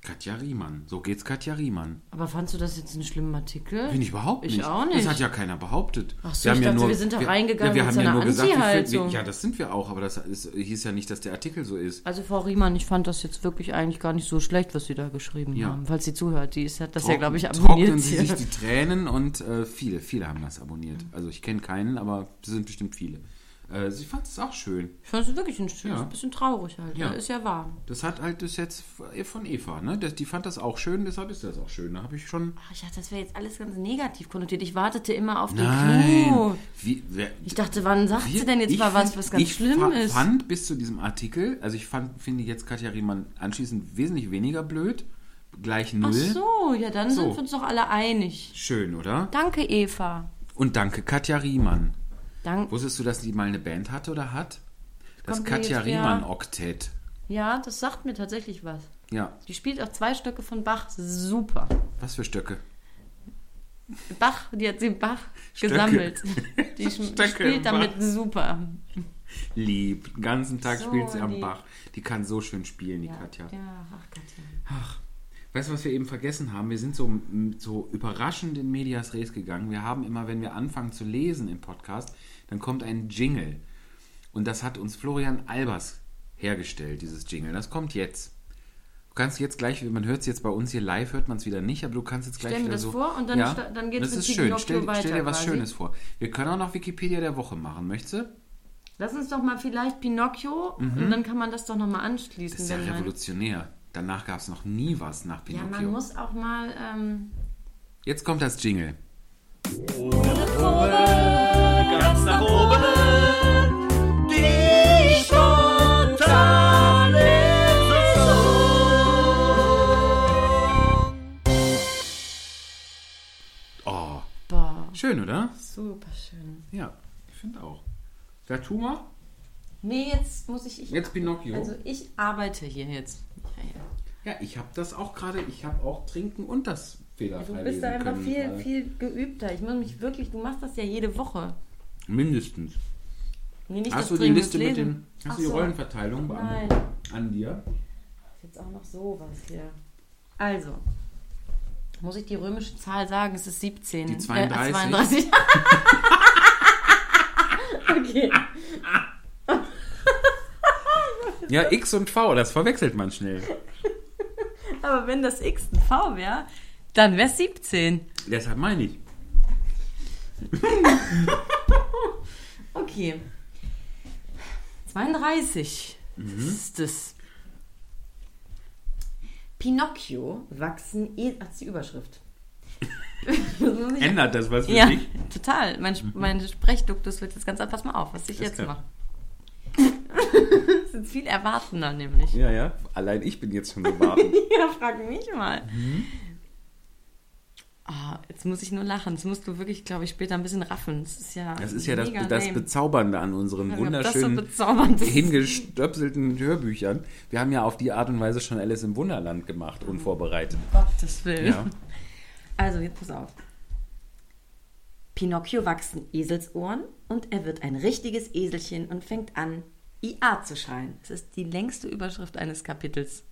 Katja Riemann. So geht's Katja Riemann. Aber fandst du das jetzt einen schlimmen Artikel? Bin ich überhaupt Ich nicht. auch nicht. Das hat ja keiner behauptet. Ach so, ich dachte, wir sind da reingegangen wir mit haben ja nur gesagt, Anti-Haltung. ja, das sind wir auch, aber das ist, hieß ja nicht, dass der Artikel so ist. Also Frau Riemann, ich fand das jetzt wirklich eigentlich gar nicht so schlecht, was Sie da geschrieben Ja. haben. Falls sie zuhört, die ist hat das ja, Trocken- glaube ich, Trocknen abonniert. sie hier. sich die <laughs> Tränen und äh, viele, viele haben das abonniert. Also ich kenne keinen, aber es sind bestimmt viele. Äh, sie fand es auch schön. Ich fand es wirklich ein, Ja. ein bisschen traurig halt. Ja. Ja. Ist ja wahr. Das hat halt das jetzt von Eva, ne? Das, die fand das auch schön, deshalb ist das auch schön. Da habe ich schon. Ach, ich dachte, das wäre jetzt alles ganz negativ konnotiert. Ich wartete immer auf den Nein! Wie, wer, Ich dachte, wann sagt Wir- sie denn jetzt ich mal was, find- was ganz ich schlimm ist? fand bis zu diesem Artikel, also ich fand, finde jetzt Katja Riemann anschließend wesentlich weniger blöd. Gleich null. Ach so, ja, dann So. sind wir uns doch alle einig. Schön, oder? Danke, Eva. Und danke Katja Riemann. Dank Wusstest du, dass die mal eine Band hatte oder hat? Das Kommt Katja jetzt her. Riemann Oktett. ja, das sagt mir tatsächlich was. Ja. Die spielt auch zwei Stücke von Bach super. Was für Stöcke? Bach, die hat sie Bach Stöcke. gesammelt. Die <laughs> Stöcke spielt damit Bach. super. Lieb. Den ganzen Tag So spielt sie am lieb. Bach. Die kann so schön spielen, die Katja. Ja, ach Katja. Weißt du, was wir eben vergessen haben? Wir sind so, so überraschend in Medias Res gegangen. Wir haben immer, wenn wir anfangen zu lesen im Podcast, dann kommt ein Jingle. Und das hat uns Florian Albers hergestellt, dieses Jingle. Das kommt jetzt. Du kannst jetzt gleich, man hört es jetzt bei uns hier live, hört man es wieder nicht, aber du kannst jetzt gleich Stell mir wieder das so. vor und dann ja, dann geht's Das mit ist schön. Stell, stell weiter dir was quasi. Schönes vor. Wir können auch noch Wikipedia der Woche machen. Möchtest du? Lass uns doch mal vielleicht Pinocchio und dann kann man das doch nochmal anschließen. Mhm. Das ist ja wenn man- revolutionär. Danach gab es noch nie was nach ja, Pinocchio. man muss auch mal. Ähm, Jetzt kommt das Jingle. Ganz nach oben. Die spontane Oh, boah, schön, oder? super schön. Ja, ich finde auch. Vertuma? Nee, jetzt muss ich. ich Jetzt Pinocchio. Also ich arbeite hier jetzt. Ja, ja. Ja, ich habe das auch gerade, ich habe auch Trinken und das fehlerfrei Du bist da einfach können viel, gerade. viel geübter. Ich muss mich wirklich, du machst das ja jede Woche. Mindestens. Nee, nicht Hast du die Liste mit den, hast Ach du die so. Rollenverteilung an, Nein. an dir? Jetzt auch noch sowas hier. Also, muss ich die römische Zahl sagen? Es ist 17. Die 32. Äh, 32. <laughs> okay. Ja, X und V, das verwechselt man schnell. Aber wenn das X ein V wäre, dann wäre es 17. Deshalb meine ich. <laughs> Okay. 32 Mhm. ist es. Pinocchio wachsen. E Ach, das ist die Überschrift. <laughs> Das Ändert das was für ja, dich? total. Mein, Sp- mein Sprechduktus wird jetzt ganz anders. Pass mal auf, was ich Alles jetzt klar. mache. <laughs> das ist jetzt viel erwartender, nämlich. Ja, ja. Allein ich bin jetzt schon gewartet. <laughs> Ja, frag mich mal. Mhm. Ah, jetzt muss ich nur lachen. Das musst du wirklich, glaube ich, später ein bisschen raffen. Das ist ja. Das ist ja das, das. Bezaubernde an unseren Ich weiß nicht, ob das so wunderschönen, ist. hingestöpselten Hörbüchern. Wir haben ja auf die Art und Weise schon Alice im Wunderland gemacht, unvorbereitet. Gottes Willen. Ja. <laughs> Also, jetzt pass auf. Pinocchio wachsen Eselsohren und er wird ein richtiges Eselchen und fängt an, IA zu schreien. Das ist die längste Überschrift eines Kapitels.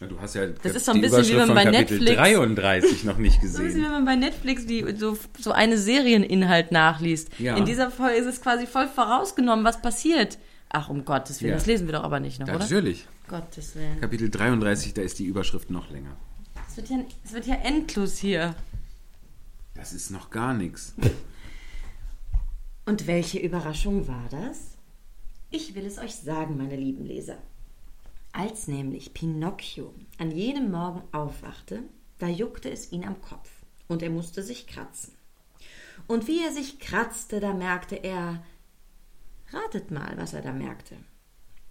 Ja, Du hast ja Das ist so ein die bisschen wie Überschrift wenn man von bei Kapitel Netflix- 33 noch nicht <laughs> So ein bisschen, gesehen. wenn man bei Netflix die, so, so eine Serieninhalt nachliest. Ja. In dieser Folge ist es quasi voll vorausgenommen, was passiert. Ach, um Gottes Willen, Ja. das lesen wir doch aber nicht noch, oder? Natürlich. Gottes Willen. Kapitel 33, da ist die Überschrift noch länger. Es wird, ja, es wird ja endlos hier. Das ist noch gar nichts. Und welche Überraschung war das? Ich will es euch sagen, meine lieben Leser. Als nämlich Pinocchio an jenem Morgen aufwachte, da juckte es ihn am Kopf und er musste sich kratzen. Und wie er sich kratzte, da merkte er, ratet mal, was er da merkte.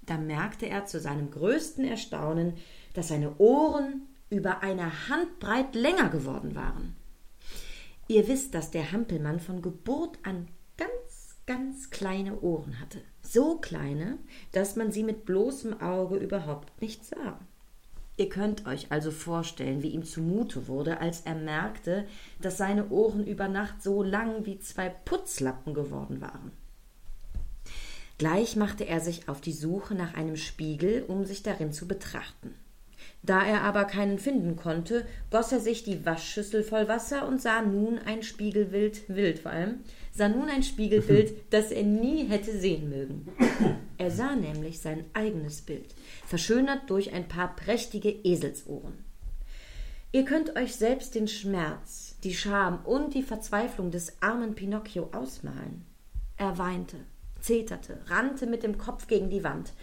Da merkte er zu seinem größten Erstaunen, dass seine Ohren über eine Handbreit länger geworden waren. Ihr wisst, dass der Hampelmann von Geburt an ganz, kleine Ohren hatte. So kleine, dass man sie mit bloßem Auge überhaupt nicht sah. Ihr könnt euch also vorstellen, wie ihm zumute wurde, als er merkte, dass seine Ohren über Nacht so lang wie zwei Putzlappen geworden waren. Gleich machte er sich auf die Suche nach einem Spiegel, um sich darin zu betrachten. Da er aber keinen finden konnte, goss er sich die Waschschüssel voll Wasser und sah nun ein Spiegelbild, wild vor allem, sah nun ein Spiegelbild, <laughs> das er nie hätte sehen mögen. Er sah nämlich sein eigenes Bild, verschönert durch ein paar prächtige Eselsohren. Ihr könnt euch selbst den Schmerz, die Scham und die Verzweiflung des armen Pinocchio ausmalen. Er weinte, zeterte, rannte mit dem Kopf gegen die Wand.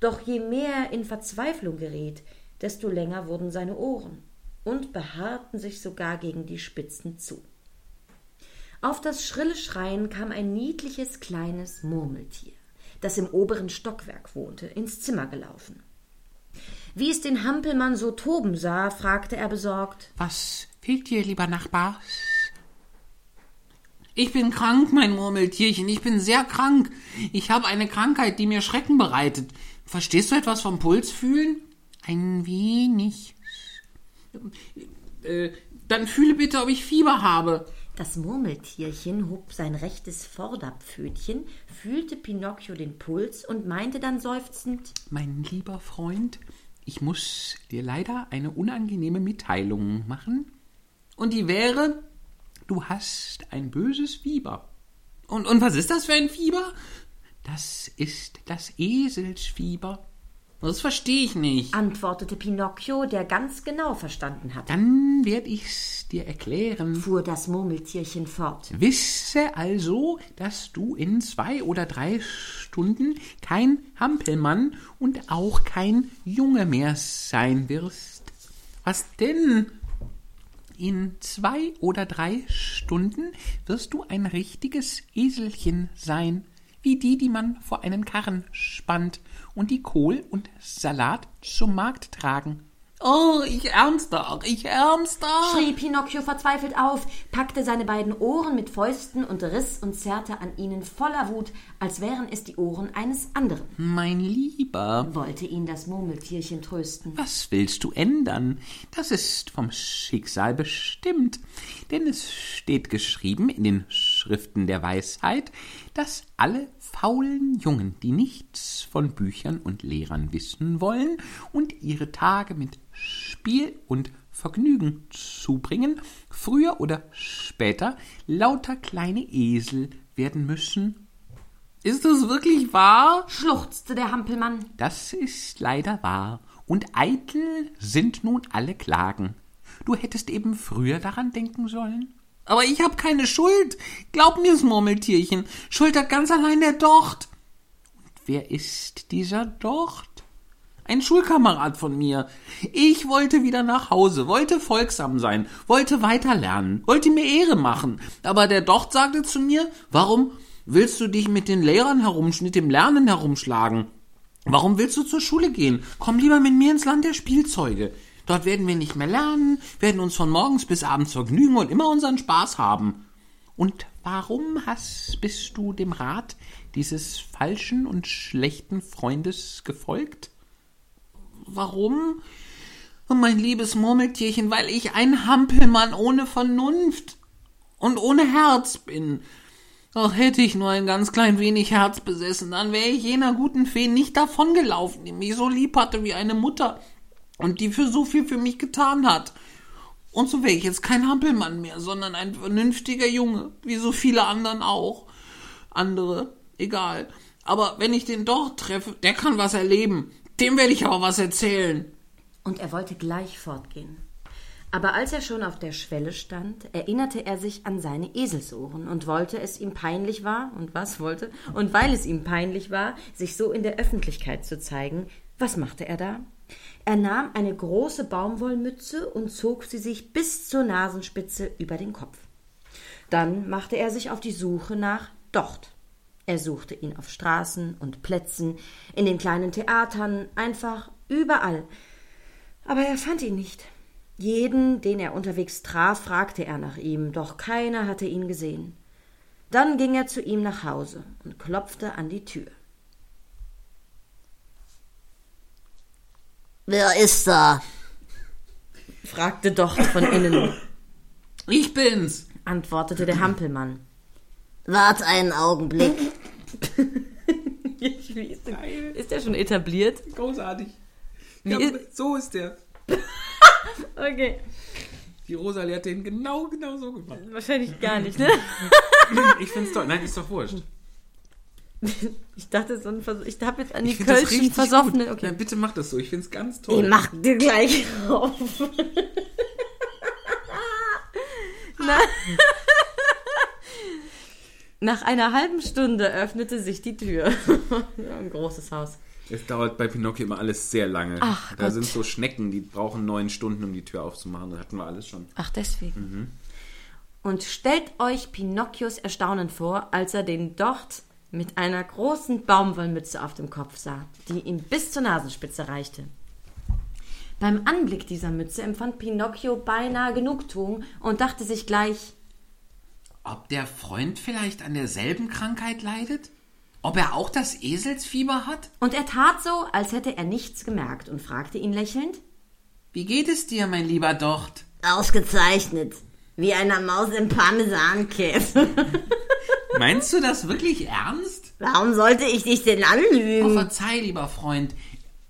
Doch je mehr er in Verzweiflung geriet, desto länger wurden seine Ohren und behaarten sich sogar gegen die Spitzen zu. Auf das schrille Schreien kam ein niedliches kleines Murmeltier, das im oberen Stockwerk wohnte, ins Zimmer gelaufen. Wie es den Hampelmann so toben sah, fragte er besorgt Was fehlt dir, lieber Nachbar? Ich bin krank, mein Murmeltierchen. Ich bin sehr krank. Ich habe eine Krankheit, die mir Schrecken bereitet. Verstehst du etwas vom Puls fühlen? Ein wenig. Äh, dann fühle bitte, ob ich Fieber habe. Das Murmeltierchen hob sein rechtes Vorderpfötchen, fühlte Pinocchio den Puls und meinte dann seufzend: Mein lieber Freund, ich muss dir leider eine unangenehme Mitteilung machen. Und die wäre, du hast ein böses Fieber. Und, und was ist das für ein Fieber? Das ist das Eselsfieber. Das verstehe ich nicht. antwortete Pinocchio, der ganz genau verstanden hatte. Dann werde ich's dir erklären. Fuhr das Murmeltierchen fort. Wisse also, dass du in zwei oder drei Stunden kein Hampelmann und auch kein Junge mehr sein wirst. Was denn? In zwei oder drei Stunden wirst du ein richtiges Eselchen sein, wie die, die man vor einen Karren spannt und die Kohl und Salat zum Markt tragen. Oh, ich ärmster, ich ärmster. schrie Pinocchio verzweifelt auf, packte seine beiden Ohren mit Fäusten und riss und zerrte an ihnen voller Wut, als wären es die Ohren eines anderen. Mein Lieber, Wollte ihn das Murmeltierchen trösten. Was willst du ändern? Das ist vom Schicksal bestimmt. Denn es steht geschrieben in den Schriften der Weisheit, dass alle faulen Jungen, die nichts von Büchern und Lehrern wissen wollen und ihre Tage mit Spiel und Vergnügen zubringen, früher oder später lauter kleine Esel werden müssen. Ist das wirklich wahr? Schluchzte der Hampelmann. Das ist leider wahr. Und eitel sind nun alle Klagen. Du hättest eben früher daran denken sollen. Aber ich hab keine Schuld. Glaub mir's, Murmeltierchen. Schuld hat ganz allein der Docht. Und wer ist dieser Docht? Ein Schulkamerad von mir. Ich wollte wieder nach Hause, wollte folgsam sein, wollte weiterlernen, wollte mir Ehre machen. Aber der Docht sagte zu mir, warum willst du dich mit den Lehrern herum, mit dem Lernen herumschlagen? Warum willst du zur Schule gehen? Komm lieber mit mir ins Land der Spielzeuge. Dort werden wir nicht mehr lernen, werden uns von morgens bis abends vergnügen und immer unseren Spaß haben. Und warum hast, bist du dem Rat dieses falschen und schlechten Freundes gefolgt? Warum? Oh, mein liebes Murmeltierchen, weil ich ein Hampelmann ohne Vernunft und ohne Herz bin. Ach, hätte ich nur ein ganz klein wenig Herz besessen, dann wäre ich jener guten Fee nicht davongelaufen, die mich so lieb hatte wie eine Mutter und die für so viel für mich getan hat. Und so wäre ich jetzt kein Hampelmann mehr, sondern ein vernünftiger Junge, wie so viele anderen auch. Andere, egal. Aber wenn ich den dort treffe, der kann was erleben. Dem werde ich aber was erzählen. Und er wollte gleich fortgehen. Aber als er schon auf der Schwelle stand, erinnerte er sich an seine Eselsohren und wollte es ihm peinlich war, und was wollte, und weil es ihm peinlich war, sich so in der Öffentlichkeit zu zeigen, was machte er da? Er nahm eine große Baumwollmütze und zog sie sich bis zur Nasenspitze über den Kopf. Dann machte er sich auf die Suche nach Docht. Er suchte ihn auf Straßen und Plätzen, in den kleinen Theatern, einfach überall. Aber er fand ihn nicht. Jeden, den er unterwegs traf, fragte er nach ihm, doch keiner hatte ihn gesehen. Dann ging er zu ihm nach Hause und klopfte an die Tür. Wer ist da? fragte Docht von innen, <clears throat> Ich bin's. antwortete der Hampelmann. Wart einen Augenblick. Wie ist, denn, ist der schon etabliert? Großartig. Wie Ja, ist- so ist der. <laughs> Okay. Die Rosalie hat den genau, genau so gemacht. Wahrscheinlich gar nicht, ne? Ich find's toll. Nein, ist doch wurscht. <laughs> Ich dachte, so ein Vers ich habe jetzt an die Ich Kölschen gut. Okay. Ja, bitte mach das so. Ich find's ganz Ich toll. mach dir gleich auf. <laughs> Na, <laughs> Nach einer halben Stunde öffnete sich die Tür. Ein großes Haus. Es dauert bei Pinocchio immer alles sehr lange. Ach da Gott. sind so Schnecken, die brauchen neun Stunden, um die Tür aufzumachen. Das hatten wir alles schon. Ach, deswegen. Und stellt euch Pinocchios Erstaunen vor, als er den Docht mit einer großen Baumwollmütze auf dem Kopf sah, die ihm bis zur Nasenspitze reichte. Beim Anblick dieser Mütze empfand Pinocchio beinahe Genugtuung und dachte sich gleich, Ob der Freund vielleicht an derselben Krankheit leidet? Ob er auch das Eselsfieber hat? und er tat so, als hätte er nichts gemerkt und fragte ihn lächelnd, Wie geht es dir, mein lieber Docht? Ausgezeichnet. Wie einer Maus im Parmesankäse. <laughs> Meinst du das wirklich ernst? Warum sollte ich dich denn Oh, anlügen? verzeih, lieber Freund.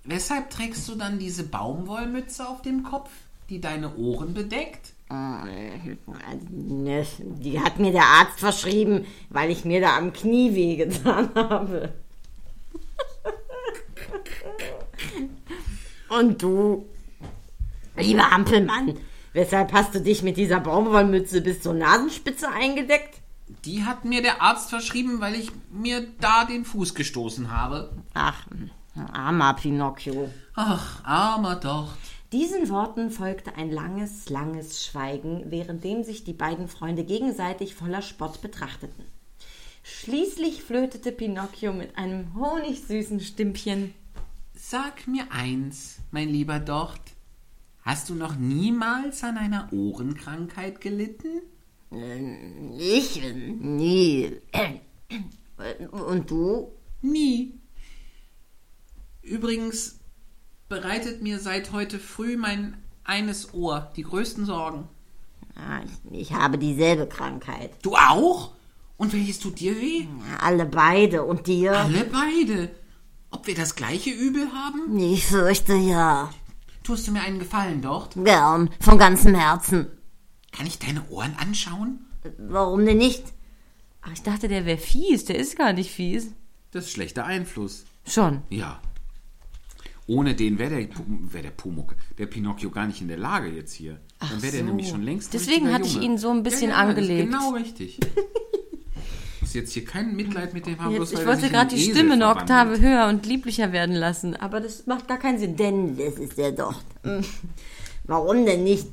Weshalb trägst du dann diese Baumwollmütze auf dem Kopf, die deine Ohren bedeckt? Ne, Die hat mir der Arzt verschrieben, weil ich mir da am Knie wehgetan habe. Und du, lieber Ampelmann, weshalb hast du dich mit dieser Baumwollmütze bis zur Nasenspitze eingedeckt? Die hat mir der Arzt verschrieben, weil ich mir da den Fuß gestoßen habe. Ach, armer Pinocchio. Ach, armer Docht. Diesen Worten folgte ein langes, langes Schweigen, währenddem sich die beiden Freunde gegenseitig voller Spott betrachteten. Schließlich flötete Pinocchio mit einem honigsüßen Stimmchen. Sag mir eins, mein lieber Docht. Hast du noch niemals an einer Ohrenkrankheit gelitten? Ich? Nie. Und du? Nie. Übrigens bereitet mir seit heute früh mein eines Ohr die größten Sorgen. Ah, ich, ich habe dieselbe Krankheit. Du auch? Und welches tut dir weh? Alle beide. Und dir? Alle beide. Ob wir das gleiche Übel haben? Ich fürchte ja. Tust du mir einen Gefallen, Docht? Gern, von ganzem Herzen. Kann ich deine Ohren anschauen? Warum denn nicht? Ach, ich dachte, der wäre fies. Der ist gar nicht fies. Das ist schlechter Einfluss. Schon. Ja. Ohne den wäre der, wär der Pumuck, der Pinocchio gar nicht in der Lage jetzt hier. Dann wäre der so. nämlich schon längst Deswegen hatte ich ihn so ein bisschen ja, ja, das ist angelegt. Genau richtig. <laughs> muss jetzt hier kein Mitleid mit dem haben. bloß Jetzt, weil ich wollte gerade die Esel Stimme eine. Oktave höher und lieblicher werden lassen, aber das macht gar keinen Sinn. Denn das ist der doch. Warum denn nicht?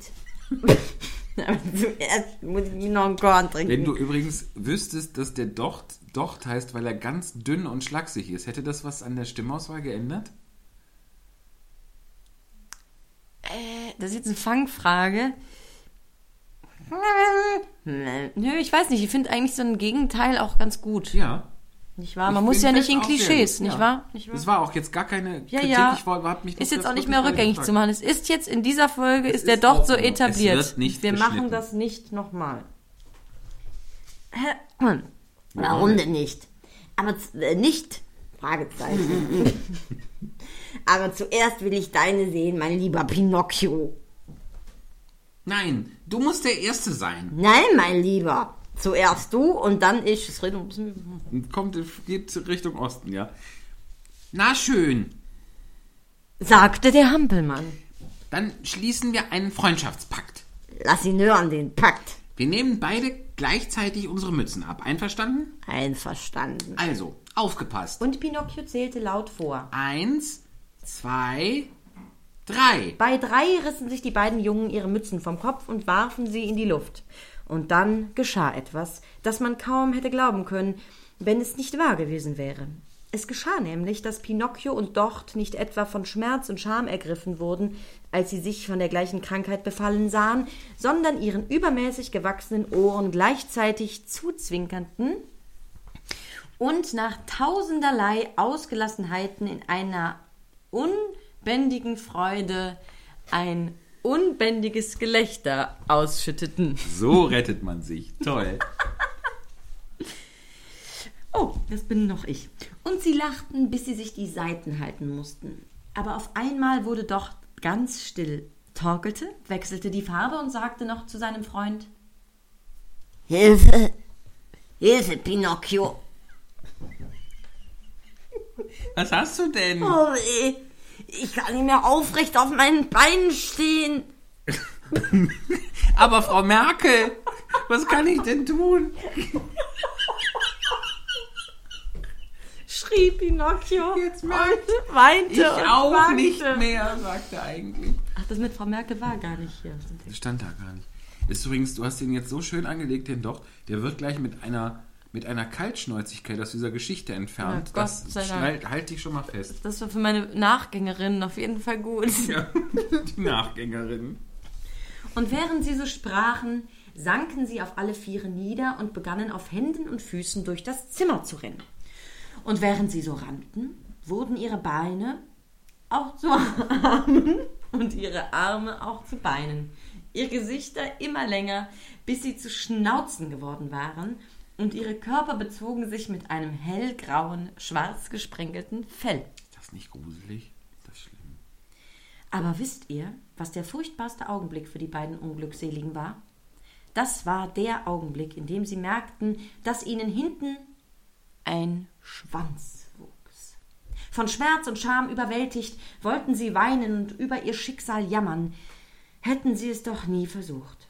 <laughs> Zuerst muss ich noch einen Korn trinken. Wenn du übrigens wüsstest, dass der Docht Docht heißt, weil er ganz dünn und schlaksig ist, hätte das was an der Stimmauswahl geändert? Das ist jetzt eine Fangfrage. Nö, ich weiß nicht. Ich finde eigentlich so ein Gegenteil auch ganz gut. Ja. Nicht wahr? Man Ich muss ja nicht in Klischees, nicht ja. wahr? Nicht wahr? Das war auch jetzt gar keine Ja, Kritik. ja. Ich wollte, hab mich Ist jetzt auch nicht mehr rückgängig gefragt. zu machen. Es ist jetzt in dieser Folge, ist der ist Docht so so. Es etabliert. wird nicht Wir machen das nicht nochmal. Warum denn nicht? Aber äh, nicht? Fragezeichen. <laughs> Aber zuerst will ich deine sehen, mein lieber Pinocchio. Nein, du musst der Erste sein. Nein, mein Lieber. Zuerst du und dann ich. Es redet ein bisschen- Kommt, geht Richtung Osten, ja. Na schön, Sagte der Hampelmann. dann schließen wir einen Freundschaftspakt. Lass ihn hören, den Pakt. Wir nehmen beide gleichzeitig unsere Mützen ab. Einverstanden? Einverstanden. Also, aufgepasst. Und Pinocchio zählte laut vor. Eins, zwei, drei. Bei drei rissen sich die beiden Jungen ihre Mützen vom Kopf und warfen sie in die Luft. Und dann geschah etwas, das man kaum hätte glauben können, wenn es nicht wahr gewesen wäre. Es geschah nämlich, dass Pinocchio und Docht nicht etwa von Schmerz und Scham ergriffen wurden, als sie sich von der gleichen Krankheit befallen sahen, sondern ihren übermäßig gewachsenen Ohren gleichzeitig zuzwinkerten und nach tausenderlei Ausgelassenheiten in einer unbändigen Freude ein unbändiges Gelächter ausschütteten. So rettet man sich. Toll. <laughs> Oh, das bin noch ich. Und sie lachten, bis sie sich die Seiten halten mussten. Aber auf einmal wurde doch ganz still, torkelte, wechselte die Farbe und sagte noch zu seinem Freund: Hilfe! Hilfe, Pinocchio! Was hast du denn? Oh, weh. Ich kann nicht mehr aufrecht auf meinen Beinen stehen. Aber Frau Merkel, was kann ich denn tun? Schrie Pinocchio Jetzt merk und weinte Ich und auch wankte. nicht mehr, sagt er eigentlich. Ach, das mit Frau Merkel war gar nicht hier. Das stand da gar nicht. Ist übrigens, du hast den jetzt so schön angelegt, den Docht, der wird gleich mit einer, mit einer Kaltschnäuzigkeit aus dieser Geschichte entfernt. Ja, das sei Dank. schnallt- halt dich schon mal fest. Das war für meine Nachgängerin auf jeden Fall gut. <laughs> Ja, die Nachgängerin. Und während sie so sprachen, sanken sie auf alle Viere nieder und begannen auf Händen und Füßen durch das Zimmer zu rennen. Und während sie so rannten, wurden ihre Beine auch zu <laughs> Armen und ihre Arme auch zu Beinen. ihre Gesichter immer länger, bis sie zu Schnauzen geworden waren und ihre Körper bezogen sich mit einem hellgrauen, schwarz gesprenkelten Fell. Ist das nicht gruselig? Das ist schlimm. Aber wisst ihr, was der furchtbarste Augenblick für die beiden Unglückseligen war? Das war der Augenblick, in dem sie merkten, dass ihnen hinten ein Schwanz wuchs. Von Schmerz und Scham überwältigt, wollten sie weinen und über ihr Schicksal jammern. Hätten sie es doch nie versucht.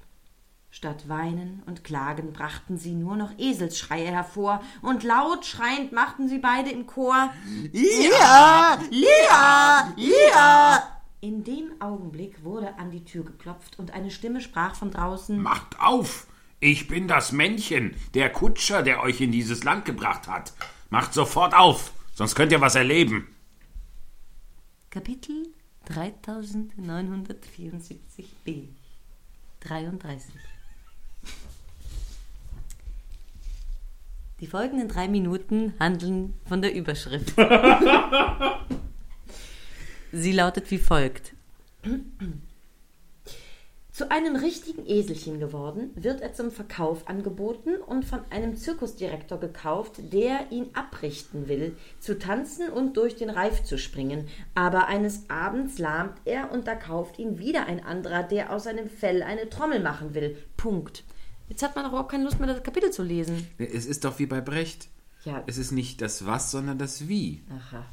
Statt Weinen und Klagen brachten sie nur noch Eselsschreie hervor, und laut schreiend machten sie beide im Chor Ja, ja, ja. In dem Augenblick wurde an die Tür geklopft und eine Stimme sprach von draußen Macht auf! Ich bin das Männchen, der Kutscher, der euch in dieses Land gebracht hat. Macht sofort auf, sonst könnt ihr was erleben. Kapitel 3974b 33 Die folgenden drei Minuten handeln von der Überschrift. <laughs> Sie lautet wie folgt. Zu einem richtigen Eselchen geworden, wird er zum Verkauf angeboten und von einem Zirkusdirektor gekauft, der ihn abrichten will, zu tanzen und durch den Reif zu springen. Aber eines Abends lahmt er und da kauft ihn wieder ein anderer, der aus seinem Fell eine Trommel machen will. Punkt. Jetzt hat man doch auch keine Lust mehr, das Kapitel zu lesen. Es ist doch wie bei Brecht. Ja. Es ist nicht das Was, sondern das Wie. Aha.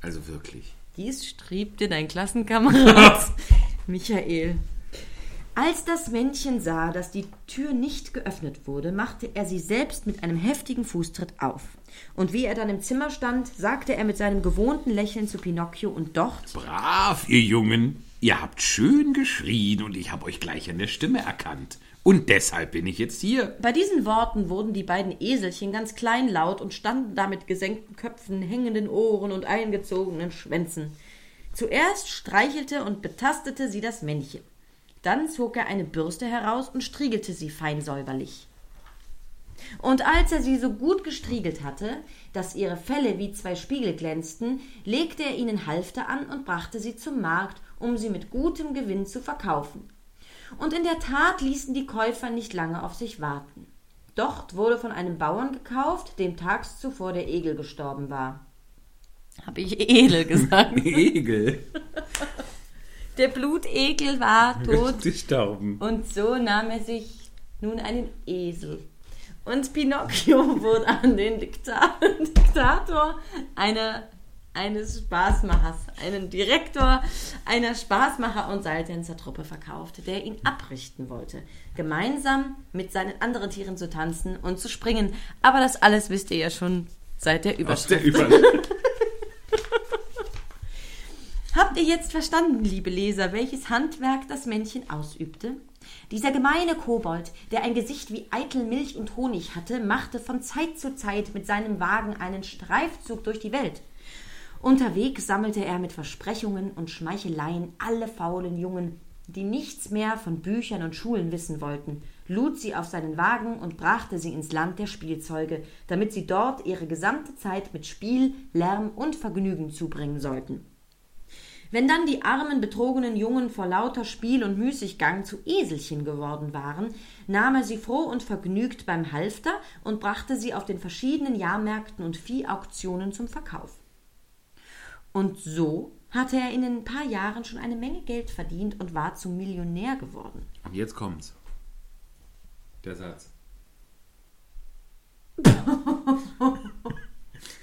Also wirklich. Dies schrieb dir dein Klassenkamerad <laughs> Michael. Als das Männchen sah, dass die Tür nicht geöffnet wurde, machte er sie selbst mit einem heftigen Fußtritt auf. Und wie er dann im Zimmer stand, sagte er mit seinem gewohnten Lächeln zu Pinocchio und dort Brav, ihr Jungen. Ihr habt schön geschrien und ich habe euch gleich an der Stimme erkannt. Und deshalb bin ich jetzt hier. Bei diesen Worten wurden die beiden Eselchen ganz kleinlaut und standen da mit gesenkten Köpfen, hängenden Ohren und eingezogenen Schwänzen. Zuerst streichelte und betastete sie das Männchen. Dann zog er eine Bürste heraus und striegelte sie fein säuberlich. Und als er sie so gut gestriegelt hatte, dass ihre Felle wie zwei Spiegel glänzten, legte er ihnen Halfter an und brachte sie zum Markt, um sie mit gutem Gewinn zu verkaufen. Und in der Tat ließen die Käufer nicht lange auf sich warten. Dort wurde von einem Bauern gekauft, dem tags zuvor der Egel gestorben war. Habe ich Edel gesagt? <laughs> Egel. Der Blutegel war <laughs> tot Gestorben. und so nahm er sich nun einen Esel. Und Pinocchio <laughs> wurde an den Dikta Diktator einer, eines Spaßmachers, einen Direktor einer Spaßmacher- und Seiltänzertruppe verkauft, der ihn abrichten wollte, gemeinsam mit seinen anderen Tieren zu tanzen und zu springen. Aber das alles wisst ihr ja schon seit der Aus der Überschrift. Überschrift. <laughs> Habt ihr jetzt verstanden, liebe Leser, welches Handwerk das Männchen ausübte? Dieser gemeine Kobold, der ein Gesicht wie eitel Milch und Honig hatte, machte von Zeit zu Zeit mit seinem Wagen einen Streifzug durch die Welt. Unterwegs sammelte er mit Versprechungen und Schmeicheleien alle faulen Jungen, die nichts mehr von Büchern und Schulen wissen wollten, lud sie auf seinen Wagen und brachte sie ins Land der Spielzeuge, damit sie dort ihre gesamte Zeit mit Spiel, Lärm und Vergnügen zubringen sollten. Wenn dann die armen, betrogenen Jungen vor lauter Spiel und Müßiggang zu Eselchen geworden waren, nahm er sie froh und vergnügt beim Halfter und brachte sie auf den verschiedenen Jahrmärkten und Viehauktionen zum Verkauf. Und so hatte er in ein paar Jahren schon eine Menge Geld verdient und war zum Millionär geworden. Und jetzt kommt's. Der Satz. <laughs>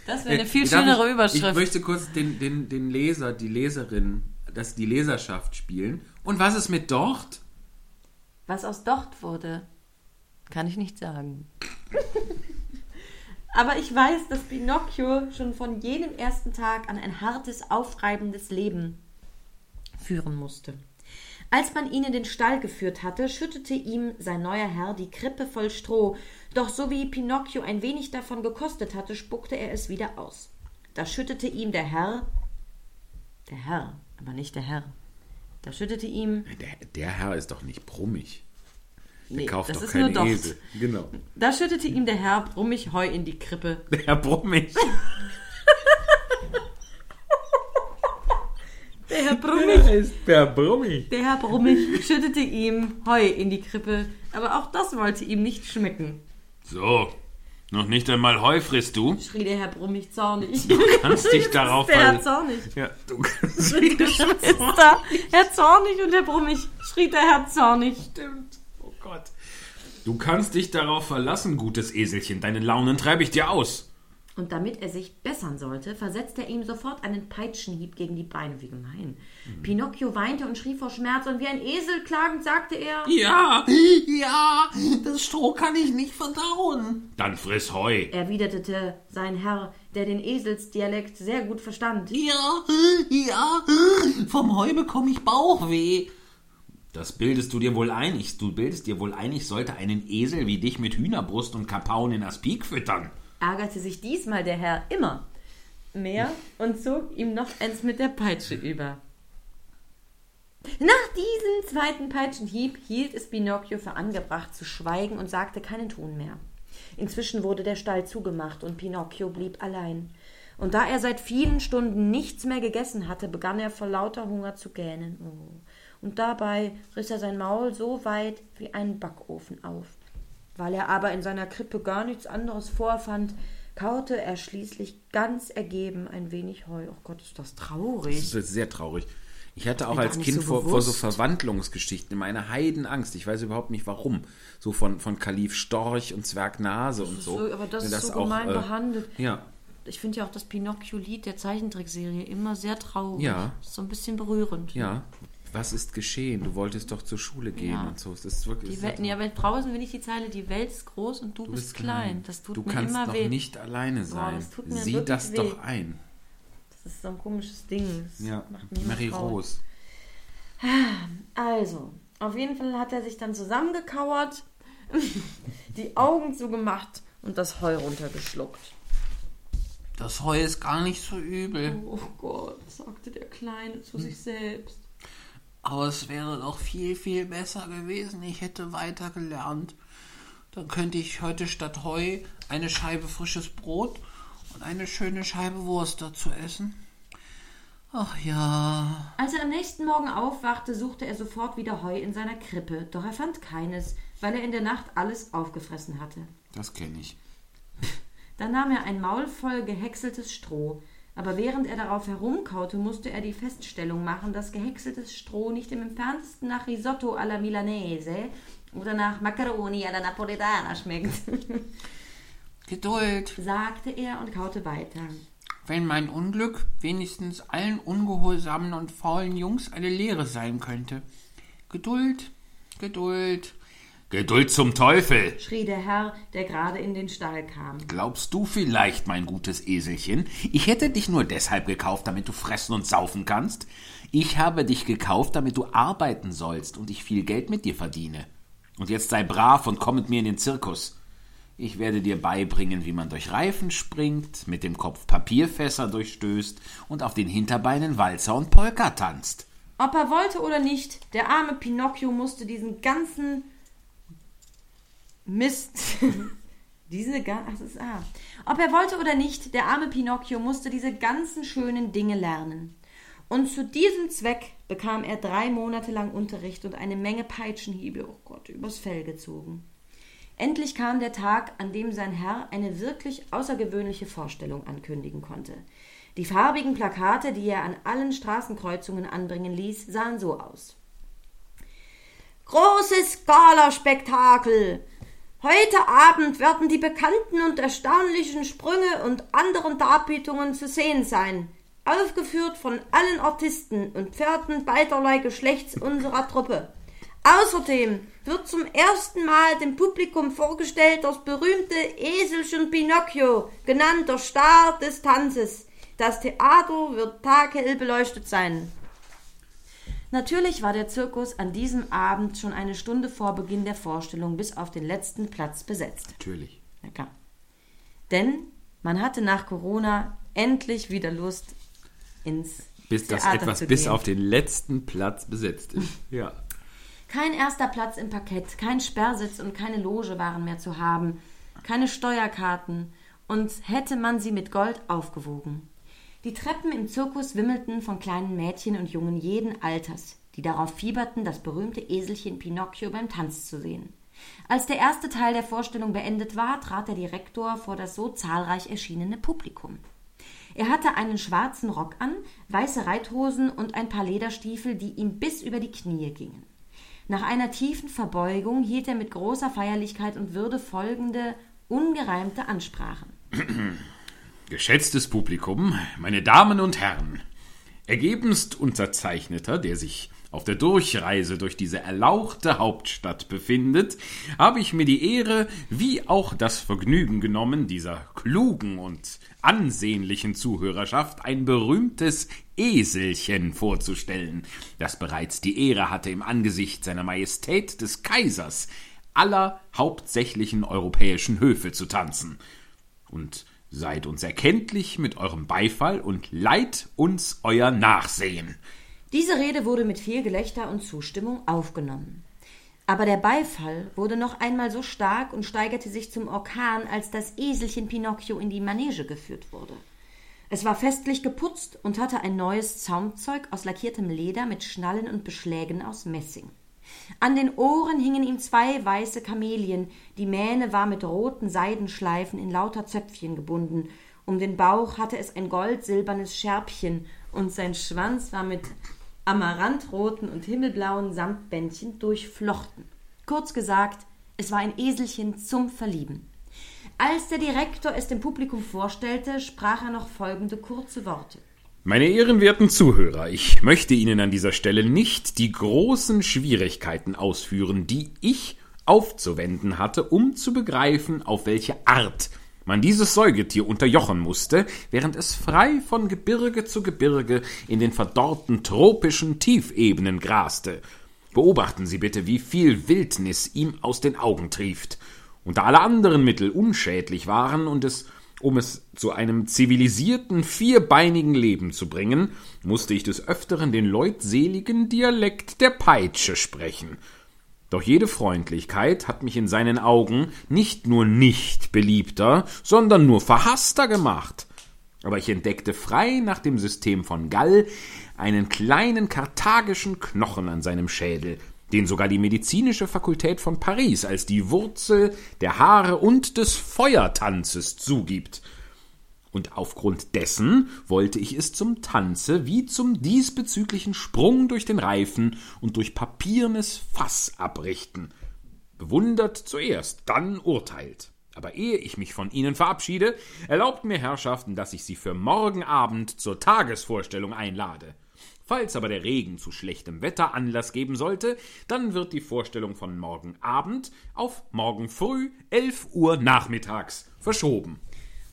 Das wäre eine viel Äh, schönere ich, Überschrift. Ich möchte kurz den, den, den Leser, die Leserin, das, die Leserschaft spielen. Und was ist mit dort? Was aus dort wurde, kann ich nicht sagen. <laughs> Aber ich weiß, dass Pinocchio schon von jenem ersten Tag an ein hartes, aufreibendes Leben führen musste. Als man ihn in den Stall geführt hatte, schüttete ihm sein neuer Herr die Krippe voll Stroh, doch so wie Pinocchio ein wenig davon gekostet hatte, spuckte er es wieder aus. Da schüttete ihm der Herr, der Herr, aber nicht der Herr, da schüttete ihm, Der, der Herr ist doch nicht brummig. Der nee, kauft das doch ist keine nur Docht. Esel. Genau. Da schüttete ihm der Herr brummig Heu in die Krippe. Der Herr brummig. Der Herr Brummig, ist Per Brummig. der Herr Brummig schüttete ihm Heu in die Krippe, aber auch das wollte ihm nicht schmecken, So, noch nicht einmal Heu frisst du. schrie der Herr Brummig zornig. Kannst dich <laughs> darauf Der Herr verlassen. Zornig. Ja, du <laughs> kannst Die Geschwister, Herr Zornig und Herr Brummig, schrie der Herr Zornig. Stimmt. Gott. Du kannst dich darauf verlassen, gutes Eselchen. Deine Launen treibe ich dir aus. Und damit er sich bessern sollte, versetzte er ihm sofort einen Peitschenhieb gegen die Beine. Wie gemein. Pinocchio weinte und schrie vor Schmerz, und wie ein Esel klagend sagte er: Ja, ja, das Stroh kann ich nicht verdauen. Dann friss Heu. erwiderte sein Herr, der den Eselsdialekt sehr gut verstand. Ja, ja, vom Heu bekomme ich Bauchweh. Das bildest du dir wohl ein. Ich, du bildest dir wohl ein, ich sollte einen Esel wie dich mit Hühnerbrust und Kapauen in Aspik füttern. Ärgerte sich diesmal der Herr immer mehr und zog ihm noch eins mit der Peitsche über. Nach diesem zweiten Peitschenhieb hielt es Pinocchio für angebracht zu schweigen und sagte keinen Ton mehr. Inzwischen wurde der Stall zugemacht und Pinocchio blieb allein. Und da er seit vielen Stunden nichts mehr gegessen hatte, begann er vor lauter Hunger zu gähnen. Oh. Und dabei riss er sein Maul so weit wie ein Backofen auf. Weil er aber in seiner Krippe gar nichts anderes vorfand, kaute er schließlich ganz ergeben ein wenig Heu. Oh Gott, ist das traurig. Das ist sehr traurig. Ich hatte auch als Kind so vor, vor so. Verwandlungsgeschichten immer eine Heidenangst. Ich weiß überhaupt nicht warum. So von, von Kalif Storch und Zwerg Nase und so. so aber das ist so gemein äh, behandelt. Ja, Ich finde ja auch das Pinocchio-Lied der Zeichentrickserie immer sehr traurig. Ja. Ist so ein bisschen berührend. ja. Was ist geschehen? Du wolltest doch zur Schule gehen Ja. und so. Das ist wirklich. Die Welt, ja, aber draußen will ich die Zeile, die Welt ist groß und du, du bist klein. Das tut du mir kannst immer doch weh. nicht alleine sein. das tut mir Sieh das weh. doch ein. Das ist so ein komisches Ding. Das Ja, Mary. Rose. Also, auf jeden Fall hat er sich dann zusammengekauert, <laughs> die Augen zugemacht und das Heu runtergeschluckt. Das Heu ist gar nicht so übel. Oh Gott, sagte der Kleine zu sich selbst. Aber es wäre doch viel, viel besser gewesen. Ich hätte weiter gelernt. Dann könnte ich heute statt Heu eine Scheibe frisches Brot und eine schöne Scheibe Wurst dazu essen. Ach ja. Als er am nächsten Morgen aufwachte, suchte er sofort wieder Heu in seiner Krippe, doch er fand keines, weil er in der Nacht alles aufgefressen hatte. Das kenne ich. Dann nahm er ein Maul voll gehäckseltes Stroh, aber während er darauf herumkaute, musste er die Feststellung machen, dass gehäckseltes Stroh nicht im entferntesten nach Risotto alla Milanese oder nach Macaroni alla Napoletana schmeckt, <laughs> Geduld. sagte er und kaute weiter. Wenn mein Unglück wenigstens allen ungehorsamen und faulen Jungs eine Lehre sein könnte. Geduld, Geduld. Geduld zum Teufel! schrie der Herr, der gerade in den Stall kam. Glaubst du vielleicht, mein gutes Eselchen, ich hätte dich nur deshalb gekauft, damit du fressen und saufen kannst? Ich habe dich gekauft, damit du arbeiten sollst und ich viel Geld mit dir verdiene. Und jetzt sei brav und komm mit mir in den Zirkus. Ich werde dir beibringen, wie man durch Reifen springt, mit dem Kopf Papierfässer durchstößt und auf den Hinterbeinen Walzer und Polka tanzt. Ob er wollte oder nicht, der arme Pinocchio musste diesen ganzen Mist. <laughs> diese ga- ach, das ist ah. Ob er wollte oder nicht, der arme Pinocchio musste diese ganzen schönen Dinge lernen. Und zu diesem Zweck bekam er drei Monate lang Unterricht und eine Menge Peitschenhiebe, oh Gott, übers Fell gezogen. Endlich kam der Tag, an dem sein Herr eine wirklich außergewöhnliche Vorstellung ankündigen konnte. Die farbigen Plakate, die er an allen Straßenkreuzungen anbringen ließ, sahen so aus. Großes Galaspektakel! Heute Abend werden die bekannten und erstaunlichen Sprünge und anderen Darbietungen zu sehen sein, aufgeführt von allen Artisten und Pferden beiderlei Geschlechts unserer Truppe. Außerdem wird zum ersten Mal dem Publikum vorgestellt das berühmte Eselchen Pinocchio, genannt der Star des Tanzes. Das Theater wird taghell beleuchtet sein. Natürlich war der Zirkus an diesem Abend schon eine Stunde vor Beginn der Vorstellung bis auf den letzten Platz besetzt. Natürlich. Na klar. Denn man hatte nach Corona endlich wieder Lust ins Bis das Theater etwas zu bis auf den letzten Platz besetzt ist. <laughs> Ja. Kein erster Platz im Parkett, kein Sperrsitz und keine Loge waren mehr zu haben, keine Steuerkarten und hätte man sie mit Gold aufgewogen. Die Treppen im Zirkus wimmelten von kleinen Mädchen und Jungen jeden Alters, die darauf fieberten, das berühmte Eselchen Pinocchio beim Tanz zu sehen. Als der erste Teil der Vorstellung beendet war, trat der Direktor vor das so zahlreich erschienene Publikum. Er hatte einen schwarzen Rock an, weiße Reithosen und ein paar Lederstiefel, die ihm bis über die Knie gingen. Nach einer tiefen Verbeugung hielt er mit großer Feierlichkeit und Würde folgende ungereimte Ansprache. <clears throat> Geschätztes Publikum, meine Damen und Herren, ergebenst Unterzeichneter, der sich auf der Durchreise durch diese erlauchte Hauptstadt befindet, habe ich mir die Ehre wie auch das Vergnügen genommen, dieser klugen und ansehnlichen Zuhörerschaft ein berühmtes Eselchen vorzustellen, das bereits die Ehre hatte, im Angesicht seiner Majestät des Kaisers aller hauptsächlichen europäischen Höfe zu tanzen. Und Seid uns erkenntlich mit eurem Beifall und leiht uns euer Nachsehen. Diese Rede wurde mit viel Gelächter und Zustimmung aufgenommen. Aber der Beifall wurde noch einmal so stark und steigerte sich zum Orkan, als das Eselchen Pinocchio in die Manege geführt wurde. Es war festlich geputzt und hatte ein neues Zaumzeug aus lackiertem Leder mit Schnallen und Beschlägen aus Messing. An den Ohren hingen ihm zwei weiße Kamelien, die Mähne war mit roten Seidenschleifen in lauter Zöpfchen gebunden, um den Bauch hatte es ein goldsilbernes Schärpchen, und sein Schwanz war mit amarantroten und himmelblauen Samtbändchen durchflochten. Kurz gesagt, es war ein Eselchen zum Verlieben. Als der Direktor es dem Publikum vorstellte, sprach er noch folgende kurze Worte. Meine ehrenwerten Zuhörer, ich möchte Ihnen an dieser Stelle nicht die großen Schwierigkeiten ausführen, die ich aufzuwenden hatte, um zu begreifen, auf welche Art man dieses Säugetier unterjochen musste, während es frei von Gebirge zu Gebirge in den verdorrten tropischen Tiefebenen graste. Beobachten Sie bitte, wie viel Wildnis ihm aus den Augen trieft, und da alle anderen Mittel unschädlich waren und es um es zu einem zivilisierten, vierbeinigen Leben zu bringen, musste ich des Öfteren den leutseligen Dialekt der Peitsche sprechen. Doch jede Freundlichkeit hat mich in seinen Augen nicht nur nicht beliebter, sondern nur verhasster gemacht. Aber ich entdeckte frei nach dem System von Gall einen kleinen karthagischen Knochen an seinem Schädel, den sogar die medizinische Fakultät von Paris als die Wurzel der Haare und des Feuertanzes zugibt. Und aufgrund dessen wollte ich es zum Tanze wie zum diesbezüglichen Sprung durch den Reifen und durch papiernes Fass abrichten. Bewundert zuerst, dann urteilt. Aber ehe ich mich von Ihnen verabschiede, erlaubt mir Herrschaften, dass ich Sie für morgen Abend zur Tagesvorstellung einlade. Falls aber der Regen zu schlechtem Wetter Anlass geben sollte, dann wird die Vorstellung von morgen Abend auf morgen früh 11 Uhr nachmittags verschoben.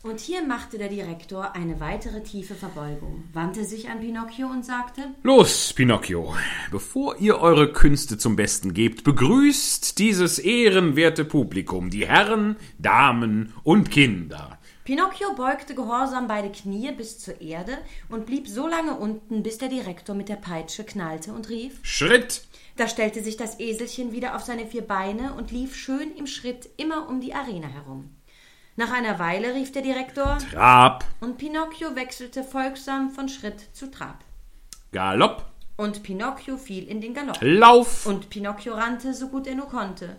Und hier machte der Direktor eine weitere tiefe Verbeugung, wandte sich an Pinocchio und sagte: Los, Pinocchio, bevor ihr eure Künste zum Besten gebt, begrüßt dieses ehrenwerte Publikum, die Herren, Damen und Kinder. Pinocchio beugte gehorsam beide Knie bis zur Erde und blieb so lange unten, bis der Direktor mit der Peitsche knallte und rief Schritt! Da stellte sich das Eselchen wieder auf seine vier Beine und lief schön im Schritt immer um die Arena herum. Nach einer Weile rief der Direktor Trab! Und Pinocchio wechselte folgsam von Schritt zu Trab. Galopp! Und Pinocchio fiel in den Galopp. Lauf! Und Pinocchio rannte, so gut er nur konnte.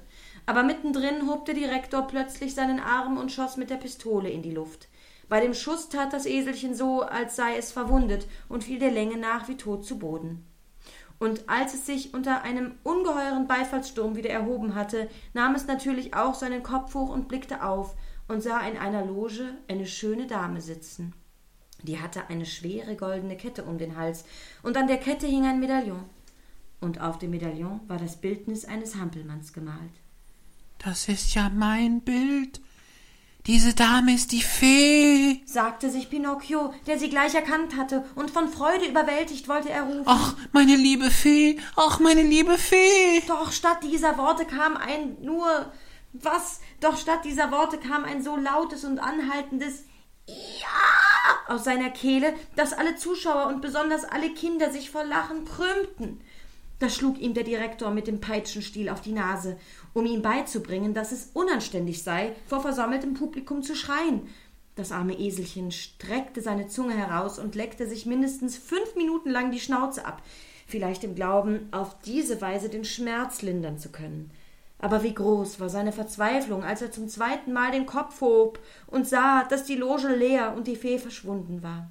Aber mittendrin hob der Direktor plötzlich seinen Arm und schoss mit der Pistole in die Luft. Bei dem Schuss tat das Eselchen so, als sei es verwundet und fiel der Länge nach wie tot zu Boden. Und als es sich unter einem ungeheuren Beifallssturm wieder erhoben hatte, nahm es natürlich auch seinen Kopf hoch und blickte auf und sah in einer Loge eine schöne Dame sitzen. Die hatte eine schwere goldene Kette um den Hals, und an der Kette hing ein Medaillon. Und auf dem Medaillon war das Bildnis eines Hampelmanns gemalt. Das ist ja mein Bild. Diese Dame ist die Fee, sagte sich Pinocchio, der sie gleich erkannt hatte, und von Freude überwältigt wollte er rufen. Ach, meine liebe Fee, ach, meine liebe Fee. Doch statt dieser Worte kam ein nur was? Doch statt dieser Worte kam ein so lautes und anhaltendes Ja aus seiner Kehle, dass alle Zuschauer und besonders alle Kinder sich vor Lachen krümmten. Da schlug ihm der Direktor mit dem Peitschenstiel auf die Nase, um ihm beizubringen, dass es unanständig sei, vor versammeltem Publikum zu schreien. Das arme Eselchen streckte seine Zunge heraus und leckte sich mindestens fünf Minuten lang die Schnauze ab, vielleicht im Glauben, auf diese Weise den Schmerz lindern zu können. Aber wie groß war seine Verzweiflung, als er zum zweiten Mal den Kopf hob und sah, dass die Loge leer und die Fee verschwunden war.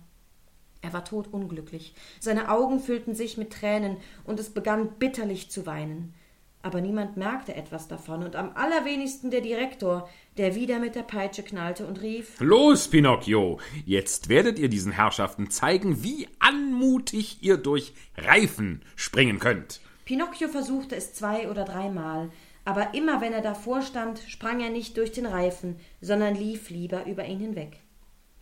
Er war todunglücklich. Seine Augen füllten sich mit Tränen und es begann bitterlich zu weinen. Aber niemand merkte etwas davon und am allerwenigsten der Direktor, der wieder mit der Peitsche knallte und rief: Los, Pinocchio! Jetzt werdet ihr diesen Herrschaften zeigen, wie anmutig ihr durch Reifen springen könnt. Pinocchio versuchte es zwei oder dreimal, aber immer wenn er davor stand, sprang er nicht durch den Reifen, sondern lief lieber über ihn hinweg.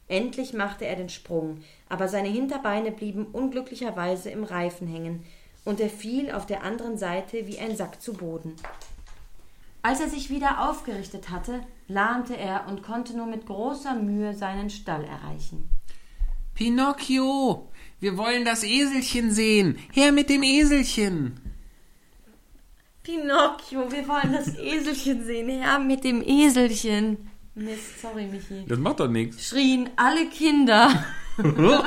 Endlich machte er den Sprung, aber seine Hinterbeine blieben unglücklicherweise im Reifen hängen, und er fiel auf der anderen Seite wie ein Sack zu Boden. Als er sich wieder aufgerichtet hatte, lahmte er und konnte nur mit großer Mühe seinen Stall erreichen. Pinocchio, wir wollen das Eselchen sehen. Her mit dem Eselchen. Pinocchio, wir wollen das Eselchen sehen, her mit dem Eselchen. Mist, sorry, Michi. Das macht doch nichts. Schrien alle Kinder <laughs>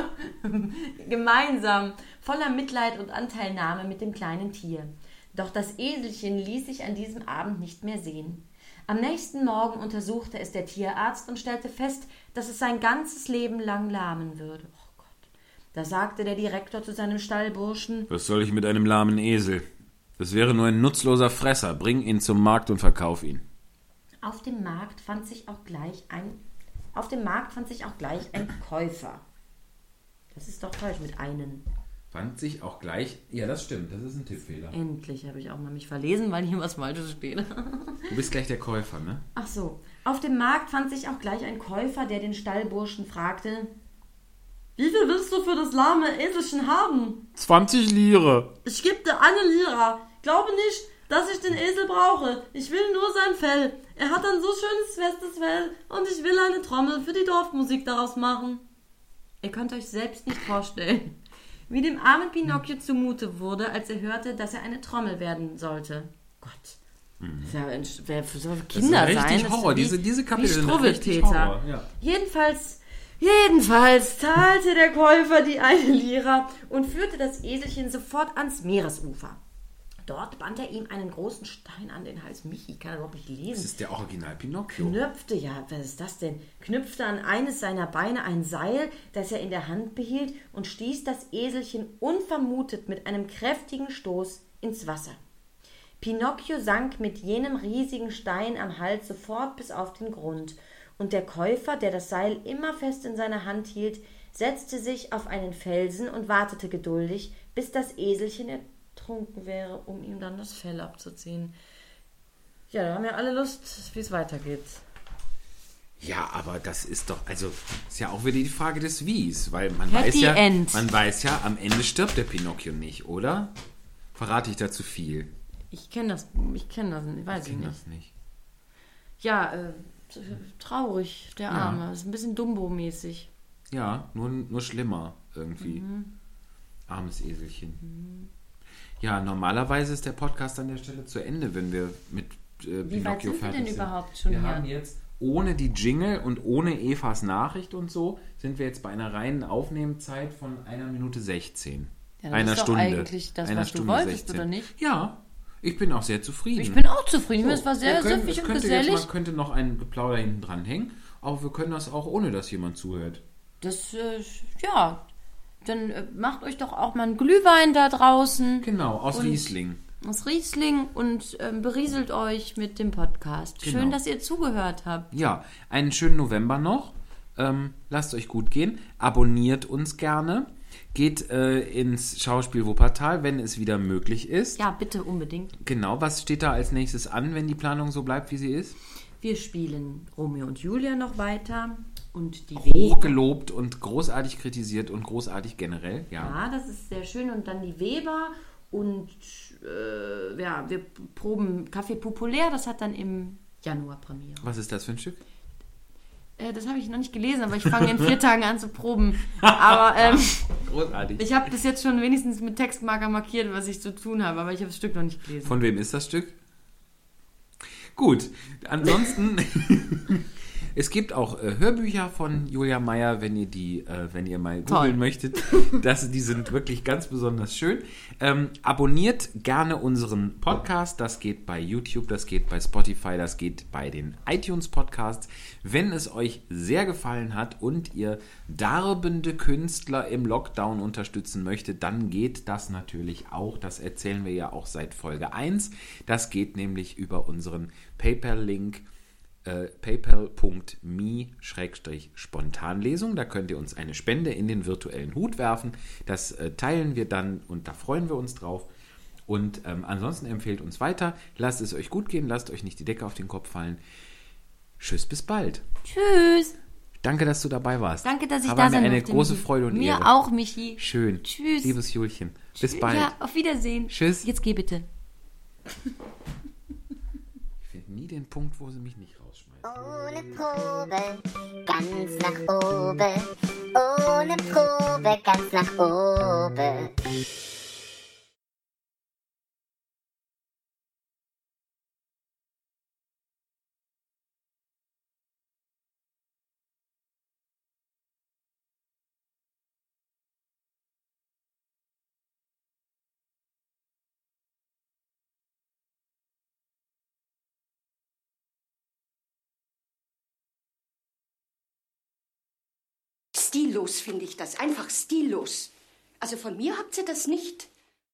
gemeinsam, voller Mitleid und Anteilnahme mit dem kleinen Tier. Doch das Eselchen ließ sich an diesem Abend nicht mehr sehen. Am nächsten Morgen untersuchte es der Tierarzt und stellte fest, dass es sein ganzes Leben lang lahmen würde. Oh Gott. Da sagte der Direktor zu seinem Stallburschen: Was soll ich mit einem lahmen Esel? Das wäre nur ein nutzloser Fresser. Bring ihn zum Markt und verkauf ihn. Auf dem Markt fand sich auch gleich ein auf dem Markt fand sich auch gleich ein Käufer. Das ist doch falsch mit einen. Fand sich auch gleich. Ja, das stimmt. Das ist ein Tippfehler. Endlich habe ich auch mal mich verlesen, weil hier was Falsches steht. Du bist gleich der Käufer, ne? Ach so. Auf dem Markt fand sich auch gleich ein Käufer, der den Stallburschen fragte: Wie viel willst du für das lahme Eselchen haben? 20 Lire. Ich gebe dir eine Lira. Glaube nicht, dass ich den Esel brauche. Ich will nur sein Fell. Er hat ein so schönes festes Fell und ich will eine Trommel für die Dorfmusik daraus machen. Ihr könnt euch selbst nicht vorstellen, wie dem armen Pinocchio zumute wurde, als er hörte, dass er eine Trommel werden sollte. Gott. Das ja, ein- wer für so Kinder richtig sein. das Horror. ist wie- Diese- diese Kapitel wie sind richtig. Horror, ja. Jedenfalls, jedenfalls zahlte der Käufer die eine Lira und führte das Eselchen sofort ans Meeresufer. Dort band er ihm einen großen Stein an den Hals. Michi kann überhaupt nicht Das lesen. ist der Original Pinocchio. Knöpfte, ja, was ist das denn? Knüpfte an eines seiner Beine ein Seil, das er in der Hand behielt, und stieß das Eselchen unvermutet mit einem kräftigen Stoß ins Wasser. Pinocchio sank mit jenem riesigen Stein am Hals sofort bis auf den Grund, und der Käufer, der das Seil immer fest in seiner Hand hielt, setzte sich auf einen Felsen und wartete geduldig, bis das Eselchen ertrunken wäre, um ihm dann das Fell abzuziehen. Ja, da haben wir alle Lust, wie es weitergeht. Ja, aber das ist doch, also ist ja auch wieder die Frage des Wies, weil man Happy weiß ja, End. man weiß ja, am Ende stirbt der Pinocchio nicht, oder? Verrate ich da zu viel? Ich kenne das, ich kenne das nicht, weiß Ich ich nicht. das nicht. Ja, äh, traurig, der Ja. Arme. Ist ein bisschen Dumbo-mäßig. Ja, nur, nur schlimmer irgendwie. Mhm. Armes Eselchen. Ja, normalerweise ist der Podcast an der Stelle zu Ende, wenn wir mit äh, Wie weit Pinocchio sind wir fertig denn sind. überhaupt schon wir hier? haben jetzt ohne die Jingle und ohne Evas Nachricht und so, sind wir jetzt bei einer reinen Aufnehmzeit von einer Minute 16. Ja, das einer ist doch Stunde. eigentlich das, einer was du wolltest, oder nicht? Ja, ich bin auch sehr zufrieden. Ich bin auch zufrieden. Es war sehr wir können, süffig und könnte jetzt, gesellig. man könnte noch ein Geplauder hinten dran hängen, aber wir können das auch ohne, dass jemand zuhört. Das, äh, ja. Dann äh, macht euch doch auch mal einen Glühwein da draußen. Genau, aus Und- Riesling. Aus Riesling und ähm, berieselt euch mit dem Podcast. Genau. Schön, dass ihr zugehört habt. Ja, einen schönen November noch. Ähm, lasst euch gut gehen. Abonniert uns gerne. Geht äh, ins Schauspiel Wuppertal, wenn es wieder möglich ist. Ja, bitte unbedingt. Genau, was steht da als nächstes an, wenn die Planung so bleibt, wie sie ist? Wir spielen Romeo und Julia noch weiter und die. Hochgelobt und großartig kritisiert und großartig generell. Ja. Ja, das ist sehr schön. Und dann die Weber und äh, ja, wir proben Café Populär. Das hat dann im Januar Premiere. Was ist das für ein Stück? Äh, das habe ich noch nicht gelesen, aber ich fange in vier <laughs> Tagen an zu proben. Aber ähm, <laughs> Großartig. ich habe bis jetzt schon wenigstens mit Textmarker markiert, was ich zu tun habe, aber ich habe das Stück noch nicht gelesen. Von wem ist das Stück? Gut, ansonsten <laughs> Es gibt auch äh, Hörbücher von Julia Meyer, wenn ihr die, äh, wenn ihr mal googeln möchtet. <laughs> Das, die sind wirklich ganz besonders schön. Ähm, abonniert gerne unseren Podcast. Das geht bei YouTube, das geht bei Spotify, das geht bei den iTunes Podcasts. Wenn es euch sehr gefallen hat und ihr darbende Künstler im Lockdown unterstützen möchtet, dann geht das natürlich auch. Das erzählen wir ja auch seit Folge 1. Das geht nämlich über unseren PayPal-Link äh, paypal.me-spontanlesung. Da könnt ihr uns eine Spende in den virtuellen Hut werfen. Das äh, teilen wir dann und da freuen wir uns drauf. Und ähm, ansonsten empfehlt uns weiter. Lasst es euch gut gehen, lasst euch nicht die Decke auf den Kopf fallen. Tschüss, bis bald. Tschüss. Danke, dass du dabei warst. Danke, dass ich War da mir sein eine durfte, große Michi. Freude und Mir Ehre. auch, Michi. Schön. Tschüss. Liebes Julchen. Bis bald. Ja, auf Wiedersehen. Tschüss. Jetzt geh bitte. Ich finde nie den Punkt, wo sie mich nicht. Ohne Probe, ganz nach oben. Ohne Probe, ganz nach oben. Stillos finde ich das, einfach stillos. Also von mir habt ihr das nicht.